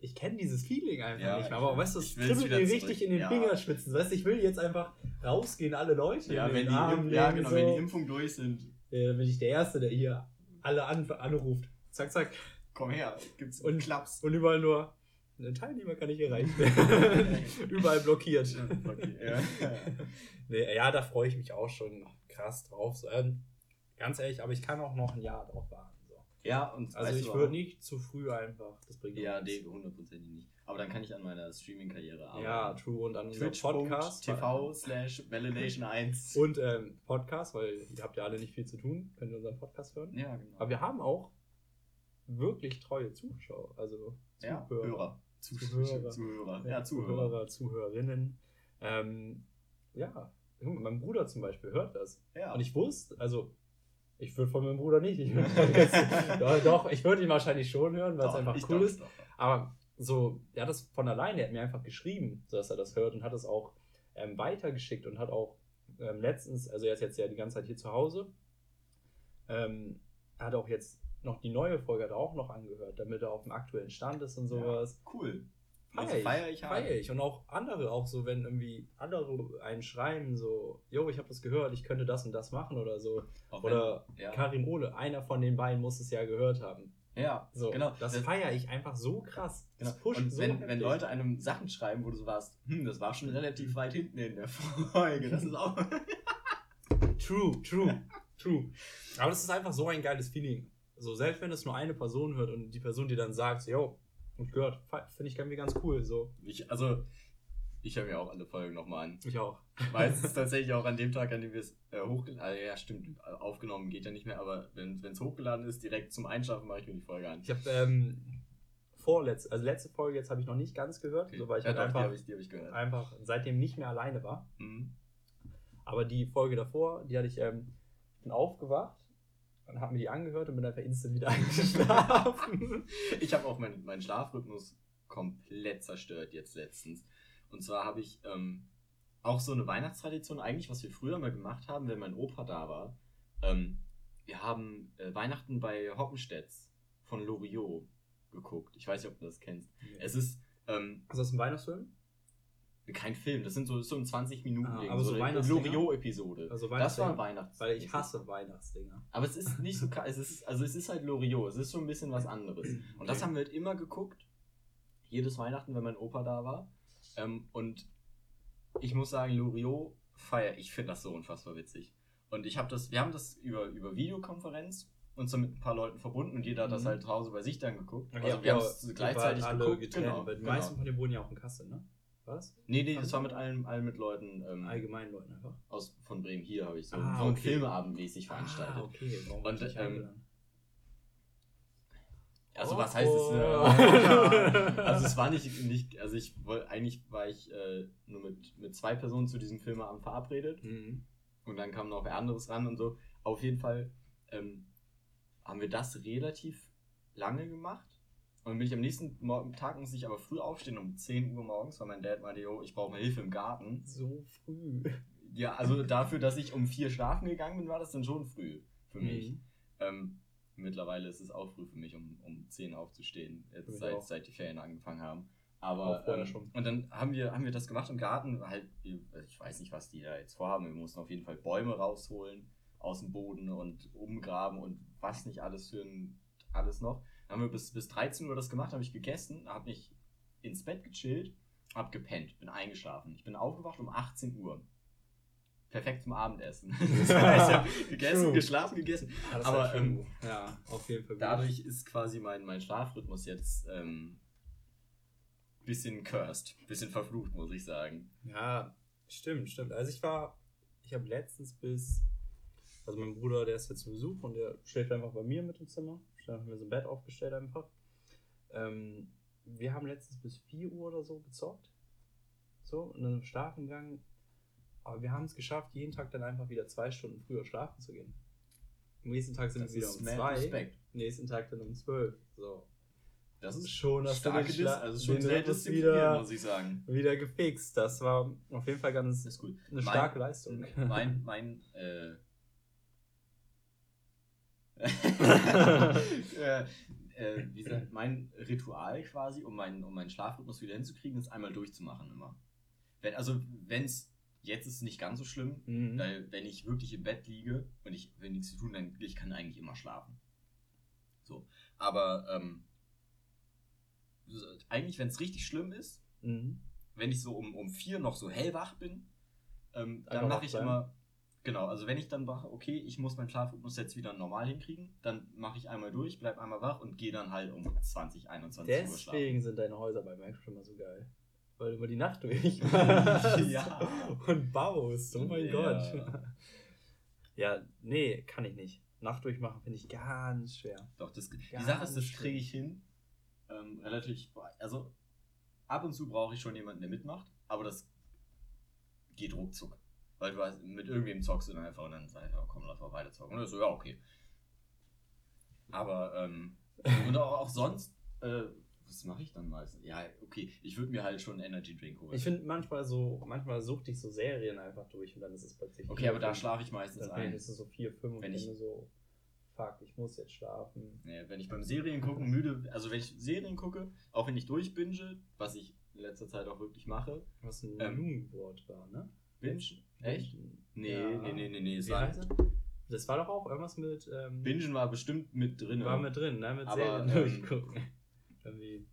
ich kenne dieses Feeling einfach Ja, nicht mehr. ich- Aber weißt du, es kribbelt mir zurück. richtig in den Ja. Fingerspitzen. Weißt du, ich will jetzt einfach rausgehen, alle Leute Ja, in wenn die, Arm ja, genau, so. wenn die Impfungen durch sind, Äh, bin ich der Erste, der hier alle an, anruft. Zack, zack. komm her, gibt's Und- Klaps. Und überall nur, ein Teilnehmer kann ich erreichen. überall blockiert. Ja. Nee, ja, da freue ich mich auch schon krass drauf. So, ähm, ganz ehrlich, aber ich kann auch noch ein Jahr drauf warten. So. ja, und Also ich würde nicht zu früh einfach. Das bringt Ja, nee, hundertprozentig nicht. Aber dann kann ich an meiner Streaming-Karriere arbeiten. Ja, true. Und dann unser Podcast. Twitch.tv slash Validation 1. Und ähm, Podcast, weil ihr habt ja alle nicht viel zu tun, könnt ihr unseren Podcast hören. Ja, genau. Aber wir haben auch wirklich treue Zuschauer, also ja, Zuhörer. Hörer. Zuhörer. Zuhörer. Ja, Zuhörer. Zuhörer, Zuhörerinnen. Ähm, ja, mein Bruder zum Beispiel hört das. Ja. Und ich wusste, also ich würde von meinem Bruder nicht. Ich doch, doch, ich würde ihn wahrscheinlich schon hören, weil es einfach cool doch, ist. doch. Aber so, er hat das von alleine, er hat mir einfach geschrieben, dass er das hört und hat es auch ähm, weitergeschickt und hat auch ähm, letztens, also er ist jetzt ja die ganze Zeit hier zu Hause, ähm, hat auch jetzt noch die neue Folge hat er auch noch angehört, damit er auf dem aktuellen Stand ist und sowas. Cool. Feier Also ich, feier ich feier ich. Und auch andere, auch so, wenn irgendwie andere einen schreiben, so, yo, ich habe das gehört, ich könnte das und das machen oder so. Auch wenn- Oder ja. Karim Ole, einer von den beiden muss es ja gehört haben. ja, So, genau. das feiere ich einfach so krass. Genau. Das pusht Und so wenn, wenn. Leute einem Sachen schreiben, wo du so warst, hm, das war schon relativ weit hinten in der Folge. Das ist auch. True, true, true. Aber das ist einfach so ein geiles Feeling. So, selbst wenn es nur eine Person hört und die Person, die dann sagt, so, yo, ich gehört, finde ich irgendwie ganz cool. So, Ich, also, ich höre mir auch alle Folgen nochmal an. ich auch. Meistens tatsächlich auch an dem Tag, an dem wir es äh, hochgeladen also, Ja, stimmt, aufgenommen geht ja nicht mehr, aber wenn es hochgeladen ist, direkt zum Einschlafen mache ich mir die Folge an. Ich habe ähm, vorletzte, also letzte Folge jetzt habe ich noch nicht ganz gehört, so, weil ich ja, halt doch, einfach, die ich, die ich gehört. einfach seitdem nicht mehr alleine war. Mhm. Aber die Folge davor, die hatte ich, ähm, bin aufgewacht und habe mir die angehört und bin einfach instant wieder eingeschlafen. Ich habe auch meinen meinen Schlafrhythmus komplett zerstört jetzt letztens. Und zwar habe ich ähm, auch so eine Weihnachtstradition, eigentlich, was wir früher mal gemacht haben, wenn mein Opa da war. Ähm, wir haben äh, Weihnachten bei Hoppenstedts von Loriot geguckt. Ich weiß nicht, ob du das kennst. Es ist ähm, ist das ein Weihnachtsfilm? Kein Film, das sind so, so ein 20 Minuten Ah, Ding, aber so eine Weihnachtsdinger? Loriot-Episode. Also das war ein Weihnachts. Weil ich hasse Weihnachtsdinger. Aber es ist nicht so, es ist, also es ist halt Loriot, es ist schon ein bisschen was anderes. Und das Okay. haben wir halt immer geguckt, jedes Weihnachten, wenn mein Opa da war. Ähm, und ich muss sagen, Loriot feier, ich finde das so unfassbar witzig. Und ich habe das, wir haben das über, über Videokonferenz uns dann mit ein paar Leuten verbunden und jeder hat das Mhm. halt zu Hause bei sich dann geguckt. Okay, also wir haben es gleichzeitig alle geguckt. getrennt, genau, weil die genau. meisten von denen wohnen ja auch in Kassel, ne? Was? Nee, nee, das war mit allen, allen mit Leuten ähm, Allgemein Leuten einfach. aus, von Bremen hier, habe ich so, Ah, so okay. Filmeabend-mäßig veranstaltet. Ah, okay. Warum Und, ich ähm? Also Oh, was heißt es? oh. Äh, also es war nicht, nicht also ich wollte, eigentlich war ich äh, nur mit, mit zwei Personen zu diesem Filmeabend verabredet Mhm. und dann kam noch wer anderes ran und so. Auf jeden Fall ähm, haben wir das relativ lange gemacht. Und dann bin ich am nächsten Tag muss ich aber früh aufstehen, um 10 Uhr morgens, weil mein Dad meinte, yo, ich brauche mal Hilfe im Garten. So früh. Ja, also dafür, dass ich um vier schlafen gegangen bin, war das dann schon früh für mich. Mhm. Ähm, mittlerweile ist es auch früh für mich, um, um 10 aufzustehen, jetzt mich seit, auch. seit die Ferien angefangen haben. Aber ähm, schon. und dann haben wir, haben wir das gemacht im Garten, halt, ich weiß nicht, was die da jetzt vorhaben. Wir mussten auf jeden Fall Bäume rausholen aus dem Boden und umgraben und was nicht alles für ein alles noch. Dann haben wir bis, bis 13 Uhr das gemacht, habe ich gegessen, habe mich ins Bett gechillt, habe gepennt, bin eingeschlafen. Ich bin aufgewacht um 18 Uhr. Perfekt zum Abendessen. Das heißt, ich habe gegessen, True. geschlafen, gegessen. Ja, Aber, ähm, ja, auf jeden Fall. Dadurch ist quasi mein, mein Schlafrhythmus jetzt ähm, bisschen cursed, bisschen verflucht, muss ich sagen. Ja, stimmt, stimmt. Also ich war, ich habe letztens bis, also mein Bruder, der ist jetzt zu Besuch und der schläft einfach bei mir mit im Zimmer. Da haben wir so ein Bett aufgestellt einfach. Ähm, wir haben letztens bis 4 Uhr oder so gezockt. So, und dann schlafen gegangen. Aber wir haben es geschafft, jeden Tag dann einfach wieder zwei Stunden früher schlafen zu gehen. Am nächsten Tag sind Das wir wieder um zwei. Respekt. Am nächsten Tag dann um zwölf. So. Das ist Schon, dass du starke Dis also schon sehr wieder- muss ich sagen. Wieder gefixt. Das war auf jeden Fall ganz Das eine Mein- starke Leistung. Mein, mein, äh, äh, äh, wie gesagt, mein Ritual quasi, um meinen, um meinen Schlafrhythmus wieder hinzukriegen, ist einmal durchzumachen immer. Wenn, also, wenn es, jetzt ist es nicht ganz so schlimm, Mhm. weil wenn ich wirklich im Bett liege und ich will nichts zu tun, dann ich kann eigentlich immer schlafen. So. Aber ähm, eigentlich, wenn es richtig schlimm ist, Mhm. wenn ich so um, um vier noch so hellwach bin, ähm, dann mache ich sein? immer, genau, also wenn ich dann mache, okay, ich muss meinen Schlafrhythmus jetzt wieder normal hinkriegen, dann mache ich einmal durch, bleib einmal wach und gehe dann halt um 20, 21 Uhr schlafen. Deswegen sind deine Häuser bei schon mal so geil. Weil du über die Nacht durch Ja. und baust. Oh mein Ja. Gott. Ja, nee, kann ich nicht. Nacht durchmachen finde ich ganz schwer. Doch, das, die Ganz Sache ist, das kriege ich hin. Ähm, relativ, also ab und zu brauche ich schon jemanden, der mitmacht, aber das geht ruckzuck. Weil du hast, mit irgendwem zockst du dann einfach und dann sagst du, oh, komm, lass mal weiter zocken. Und dann so, ja, okay. Aber, ähm, und auch, auch sonst, äh, was mache ich dann meistens? Ja, okay, ich würde mir halt schon einen Energy Drink holen. Ich finde manchmal so, manchmal suchte ich so Serien einfach durch und dann ist es plötzlich. okay, aber da schlafe ich meistens Dann ein. ist es so vier, fünf und Wenn ich so, fuck, ich muss jetzt schlafen. Nee, wenn ich beim Serien gucken müde, also wenn ich Serien gucke, auch wenn ich durchbinge, was ich in letzter Zeit auch wirklich mache, Was ein Ähm. Jugendwort war, ne? Binge, echt? Nee, Ja. nee, nee, nee, nee, Wie heißt das? Das war doch auch irgendwas mit. Ähm, Bingen war bestimmt mit drin. War mit drin, ne? Mit Aber, Serien ähm, durchgucken.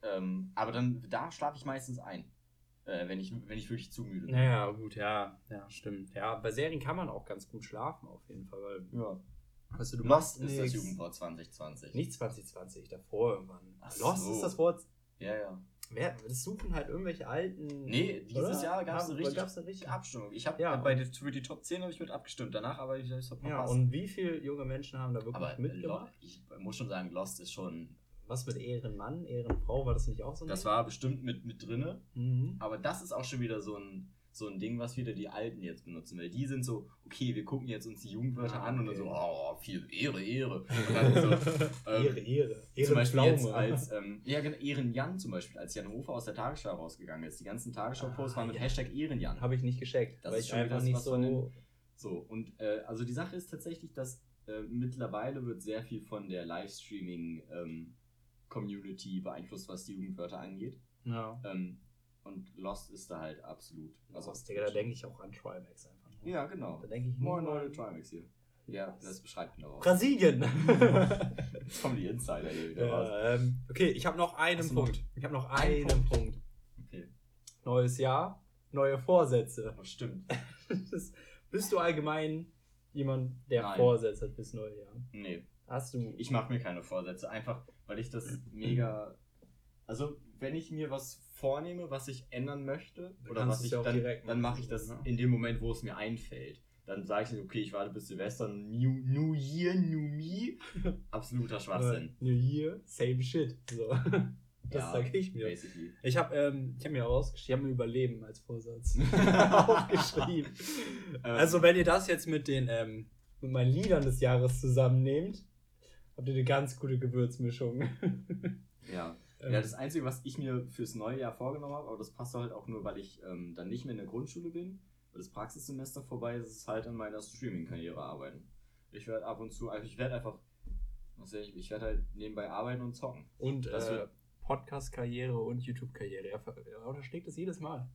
Ähm, aber dann, da schlafe ich meistens ein. Äh, wenn, ich, wenn ich wirklich zu müde bin. Naja, gut, ja. Ja, stimmt. Ja, bei Serien kann man auch ganz gut schlafen, auf jeden Fall. Weil, Ja. weißt du, du Lost machst ist das. Jugendwort 2020. Nicht 2020, davor irgendwann. Ach Lost so. ist das Wort. Ja, ja. Wer, das suchen halt irgendwelche alten. Nee, dieses Oder? Jahr gab es eine richtig, eine richtig Abstimmung. Ich habe Ja, bei der, für die Top 10 habe ich mit abgestimmt. Danach aber ich, ich hab Ja, verpasst. und wie viele junge Menschen haben da wirklich aber Lo- mitgemacht? ich muss schon sagen, Lost ist schon. Was mit Ehrenmann, Ehrenfrau, war das nicht auch so Das Ding? war bestimmt mit, mit drinne. Mhm. Aber das ist auch schon wieder so ein, so ein Ding, was wieder die Alten jetzt benutzen. Weil die sind so, okay, wir gucken jetzt uns die Jugendwörter Ah, an und dann so, oh, viel Ehre, Ehre. So, ähm, Ehre, Ehre. zum Beispiel jetzt als, ähm, ja, genau, Ehrenjan zum Beispiel, als Jan Hofer aus der Tagesschau rausgegangen ist. Die ganzen Tagesschau-Posts Ah, waren mit ja. Hashtag Ehrenjan. Habe ich nicht gescheckt, Das weil ist schon wieder einfach nicht so. den- So, und äh, also die Sache ist tatsächlich, dass äh, mittlerweile wird sehr viel von der Livestreaming-Community beeinflusst, was die Jugendwörter angeht. ja. Ähm, und Lost ist da halt absolut. Also, Digga, da denke ich auch an Trimax einfach. nur. Ja, genau. Da denke ich Moin Leute, Trimax hier. Ja, das beschreibt ihn auch. Brasilien! Jetzt kommen die Insider hier wieder raus. ähm, okay, ich habe noch einen Punkt. Ich habe noch einen einen Punkt. Okay, Neues Jahr, neue Vorsätze. das stimmt. Das, bist du allgemein jemand, der Nein. Vorsätze hat fürs neue Jahr? Nee, Hast du. ich mache mir keine Vorsätze, einfach weil ich das mega. Also, wenn ich mir was vornehme, was ich ändern möchte, Dann oder was ich ja dann, dann mache ich das ne? in dem Moment, wo es mir einfällt. Dann sage ich nicht, okay, ich warte bis Silvester, New, New Year, New Me. Absoluter Schwachsinn. New Year, same shit. So. Das Ja, sage ich mir. Basically. Ich habe ähm, ich hab mir rausgeschrieben, ich habe mir Überleben als Vorsatz aufgeschrieben. Ähm, Also, wenn ihr das jetzt mit den ähm, mit meinen Liedern des Jahres zusammennehmt, habt ihr eine ganz gute Gewürzmischung. Ja. Ähm, Ja, das Einzige, was ich mir fürs neue Jahr vorgenommen habe, aber das passt halt auch nur, weil ich ähm, dann nicht mehr in der Grundschule bin, weil das Praxissemester vorbei ist, ist halt an meiner Streaming-Karriere arbeiten. Ich werde ab und zu, also ich werde einfach, ich, ich werde halt nebenbei arbeiten und zocken. und äh, Podcast-Karriere und YouTube-Karriere. Er, ver- er unterschlägt das jedes Mal.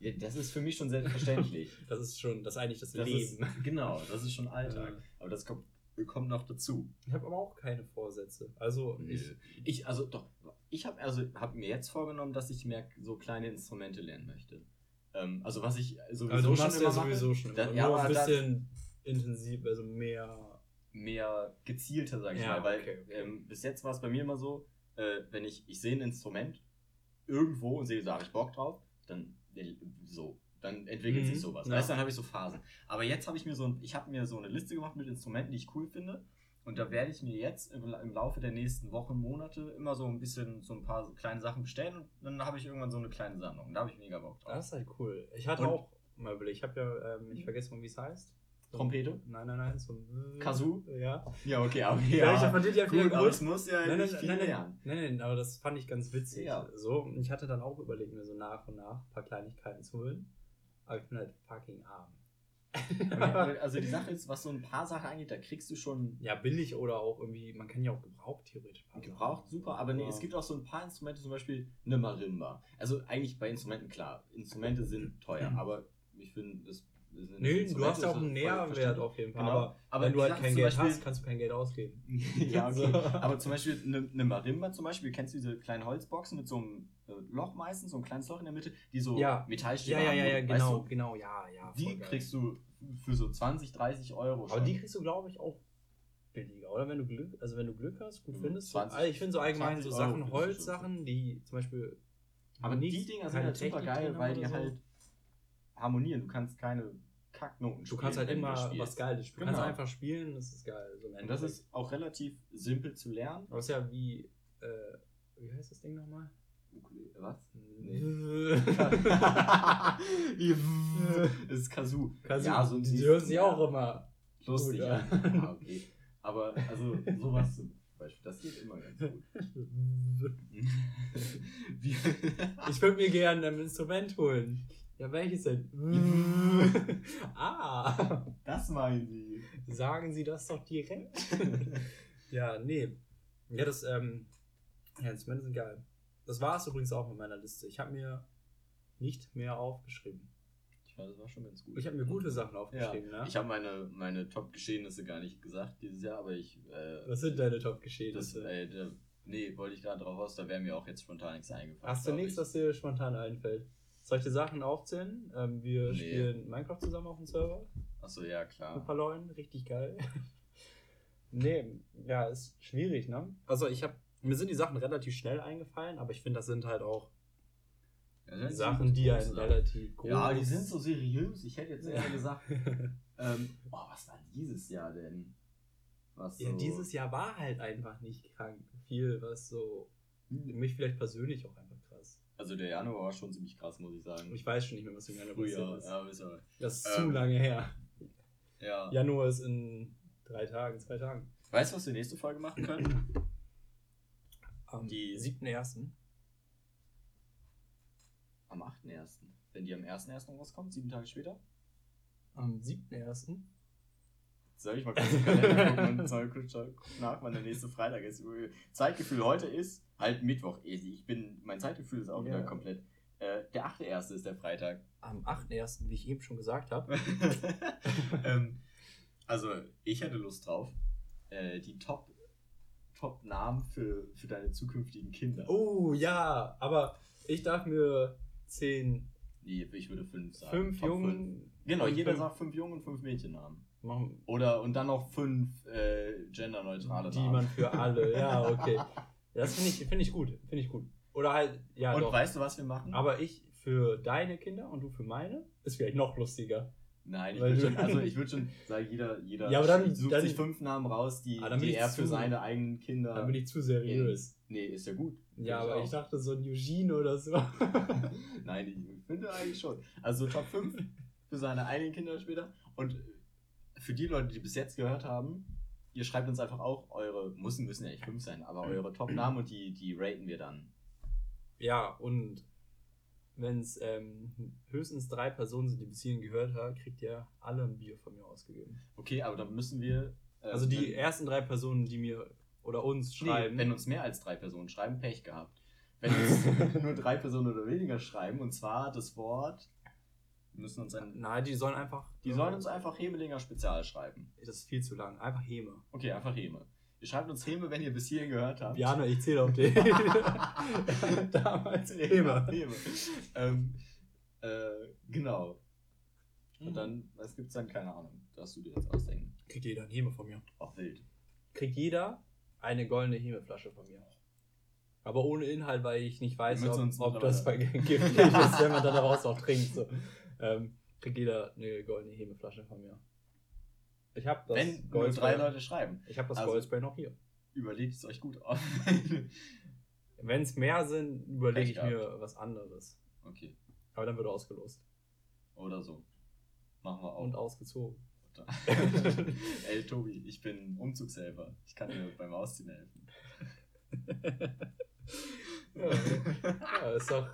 Ja, das ist für mich schon selbstverständlich. Das ist schon, das ist eigentlich das, Das Leben. ist, genau, das ist schon Alltag. Ja. Aber das kommt, kommt noch dazu. Ich habe aber auch keine Vorsätze. Also, ich, Ich, also doch, ich habe also, hab mir jetzt vorgenommen, dass ich mehr so kleine Instrumente lernen möchte. Ähm, also was ich sowieso also du schon immer ja sowieso schon. Da, immer. ja, ein das bisschen intensiv, also mehr. mehr gezielter, sag ich Ja, mal. Weil okay, okay. Ähm, bis jetzt war es bei mir immer so, äh, wenn ich, ich sehe ein Instrument irgendwo und sehe, da habe ich Bock drauf, dann äh, so, dann entwickelt Mhm, sich sowas. ja. Weißt dann habe ich so Phasen. Aber jetzt habe ich mir so ein, ich habe mir so eine Liste gemacht mit Instrumenten, die ich cool finde. Und da werde ich mir jetzt im, im Laufe der nächsten Wochen, Monate immer so ein bisschen so ein paar so kleine Sachen bestellen und dann habe ich irgendwann so eine kleine Sammlung. Da habe ich mega Bock drauf. Das ist halt cool. Ich hatte Und- auch mal überlegt, ich habe ja, ähm, ich vergesse mal, wie es heißt. So- Trompete? Nein, nein, nein. So ein Kazoo? Ja. Ja, okay, aber Ja, ich fand das ja gut, aber es muss ja Nein, nein, nicht viel nein, nein, lernen. nein, nein, aber das fand ich ganz witzig. Ja. So, und ich hatte dann auch überlegt, mir so nach und nach ein paar Kleinigkeiten zu holen. Aber ich bin halt fucking arm. Also die Sache ist, was so ein paar Sachen angeht, da kriegst du schon ja, billig oder auch irgendwie, man kann ja auch gebraucht theoretisch. gebraucht, super, aber nee, Ja. es gibt auch so ein paar Instrumente, zum Beispiel eine Marimba. Also eigentlich bei Instrumenten klar, Instrumente sind teuer, Mhm. aber ich finde, das Nee, du hast ja auch einen Nährwert auf jeden Fall. Genau. Aber, Aber wenn du halt kein Geld Beispiel- hast, kannst du kein Geld ausgeben. ja, okay. Aber zum Beispiel eine, eine Marimba zum Beispiel, kennst du diese kleinen Holzboxen mit so einem äh, Loch meistens, so ein kleines Loch in der Mitte, die so Ja. Metallstäbe Ja, ja, haben, ja, ja, weißt genau, du? genau, ja, ja. Die geil. kriegst du für so 20, 30 Euro Aber die kriegst du, glaube ich, auch billiger, oder? Wenn du Glück, also wenn du Glück hast, gut Mhm, findest. 20 also ich finde so allgemein 20 so Sachen, schon Holzsachen, die zum Beispiel. Aber nicht- die Dinger sind keine halt super geil, weil die oder so. halt harmonieren. Du kannst keine Kacknoten Du kannst halt immer was Geiles spielen. Du Genau. kannst einfach spielen, das ist geil. So Und das ist auch relativ simpel zu lernen. Aber es ist ja wie. Äh, wie heißt das Ding nochmal? Was? Nee. Das ist Kazoo. Kazoo. Ja, so die hören sich auch immer. lustig. gut Ja. ja, okay. Aber also sowas zum Beispiel, das geht immer ganz gut. Ich würde mir gerne ein Instrument holen. Ja, welches denn? ah, das meinen Sie. sagen Sie das doch direkt. ja, nee. Ja, das, ähm, ja, Instrumente sind geil. Das war es übrigens auch mit meiner Liste. Ich habe mir nicht mehr aufgeschrieben. Ich fand, das war schon ganz gut. Ich habe mir gute Sachen Ja, aufgeschrieben, ne? ich habe meine, meine Top-Geschehnisse gar nicht gesagt dieses Jahr, aber ich. Äh, Was sind deine Top-Geschehnisse? äh, nee, wollte ich gerade drauf aus, da wäre mir auch jetzt spontan nichts eingefallen. Hast du nichts, ich. was dir spontan einfällt? Soll ich dir Sachen aufzählen? Ähm, wir Nee. spielen Minecraft zusammen auf dem Server. Achso, ja, Mit ein klar. paar Leuten, richtig geil. nee, ja, ist schwierig, ne? Also ich habe, mir sind die Sachen relativ schnell eingefallen, aber ich finde, das sind halt auch Ja, sind Sachen, die einen relativ groß... Ja, die sind so seriös. Ich hätte jetzt eher Ja. gesagt, ähm, oh, was war dieses Jahr denn? Was Ja, so, dieses Jahr war halt einfach nicht krank. Viel, was so, mich vielleicht persönlich auch. Also der Januar war schon ziemlich krass, muss ich sagen. Ich weiß schon nicht mehr, was im Januar passiert Früher, ist. ja, ist. Das ist Ähm, zu lange her. ja. Januar ist in drei Tagen, zwei Tagen. Weißt du, was wir nächste Folge machen können? Am Die- 7.1. Am 8.1. Wenn die am 1.1. rauskommt, sieben Tage später. Am 7.1. Soll ich mal kurz im Kalender gucken und soll kurz nach, wann der nächste Freitag ist. Zeitgefühl heute ist halt Mittwoch. Ich bin, mein Zeitgefühl ist auch wieder Ja. komplett. Äh, der 8.1. ist der Freitag. Am 8.1., wie ich eben schon gesagt habe. ähm, also, ich hätte Lust drauf. Äh, die Top, Top-Namen für, für deine zukünftigen Kinder. Oh ja, aber ich darf mir 10, Nee, ich würde fünf sagen. 5 Top Jungen. fünf. Genau, jeder fünf- sagt fünf Jungen und fünf Mädchennamen. Machen, Oder und dann noch fünf äh, genderneutrale die Namen. man für alle. Ja, okay. Das finde ich, find ich gut. Finde ich gut. Oder halt, ja, und doch. weißt du, was wir machen? Aber ich für deine Kinder und du für meine, ist vielleicht noch lustiger. Nein, ich würde schon, also ich würde schon sagen, jeder, jeder Ja, aber dann- sucht dann- sich fünf Namen raus, die, Ah, die ich er für zu- seine eigenen Kinder. Dann bin ich zu seriös. nee, ist ja gut. Ja, Finde aber auch. ich dachte so ein Eugene oder so. Nein, ich finde eigentlich schon. Also Top 5 für seine eigenen Kinder später. Und für die Leute, die bis jetzt gehört haben, ihr schreibt uns einfach auch eure, müssen, müssen ja nicht fünf sein, aber eure Top-Namen und die, die raten wir dann. ja, und wenn es ähm, höchstens drei Personen sind, die bis hierhin gehört haben, kriegt ihr alle ein Bier von mir ausgegeben. Okay, aber dann müssen wir. äh, Also die ersten drei Personen, die mir oder uns nee, schreiben. wenn uns mehr als drei Personen schreiben, Pech gehabt. Wenn uns nur drei Personen oder weniger schreiben, und zwar das Wort Wir müssen uns ein. Nein, die sollen einfach. Die sollen uns einfach Hemelinger Spezial schreiben. Das ist viel zu lang. Einfach Heme. Okay, einfach Heme. Ihr schreibt uns Heme, wenn ihr bis hierhin gehört habt. Jana, ich zähle auf dich. Damals Heme. Heme. ähm, äh, genau. Und Mhm. dann, was gibt's dann? Keine Ahnung. Darfst du dir jetzt ausdenken. Kriegt jeder ein Heme von mir. Auch wild. Kriegt jeder eine goldene Hemeflasche von mir. Aber ohne Inhalt, weil ich nicht weiß, ob, ob das giftig ist, wenn man dann daraus auch trinkt. So. Ähm, kriegt jeder eine goldene Hemeflasche von mir. Ich habe das wenn nur drei Leute schreiben, Ich habe das Also- Goldspray noch hier. überlegt es euch gut auf. Wenn es mehr sind, überlege ich mir was anderes. okay. Aber dann wird ausgelost. Oder so. Machen wir auch. Und ausgezogen. Ey, Tobi, ich bin Umzugshelfer. Ich kann dir beim Ausziehen helfen. Ja, ja, ist doch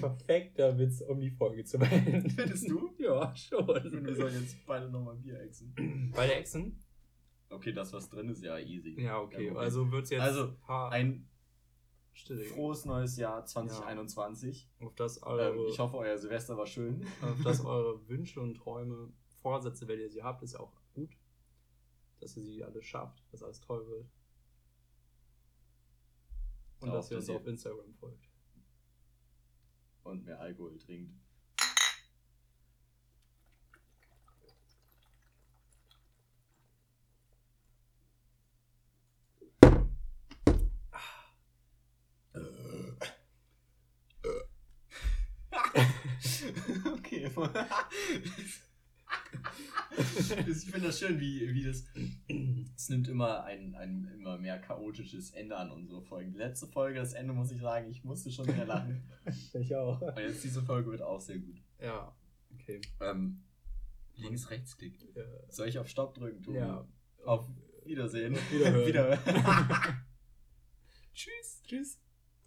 perfekter Witz, um die Folge zu beenden. Findest du? Ja, Ich finde, wir schon. sollen jetzt beide nochmal Bier exen. Bei der Echsen? Okay, das, was drin ist, ja easy. Ja, okay. Kein Problem. Also wird es jetzt Also, ein Stille frohes neues Jahr 2021. auf das eure, Ähm, ich hoffe, euer Silvester war schön. auf das eure Wünsche und Träume, Vorsätze, wenn ihr sie habt, ist ja auch gut. Dass ihr sie alle schafft, dass alles toll wird. Und Auch, dass ihr uns auf Instagram folgt. Und mehr Alkohol trinkt. okay. ich finde das schön, wie, wie das. Es nimmt immer ein, ein immer mehr chaotisches Ende an unsere Folgen. Die letzte Folge, das Ende muss ich sagen, ich musste schon sehr lachen. Ich auch. Aber jetzt diese Folge wird auch sehr gut. Ja, okay. Ähm, links, rechts Klick. Ja. Soll ich auf Stopp drücken, Tobi? ja. Auf Wiedersehen. Wiederhören. Wiederhören. Tschüss. Tschüss.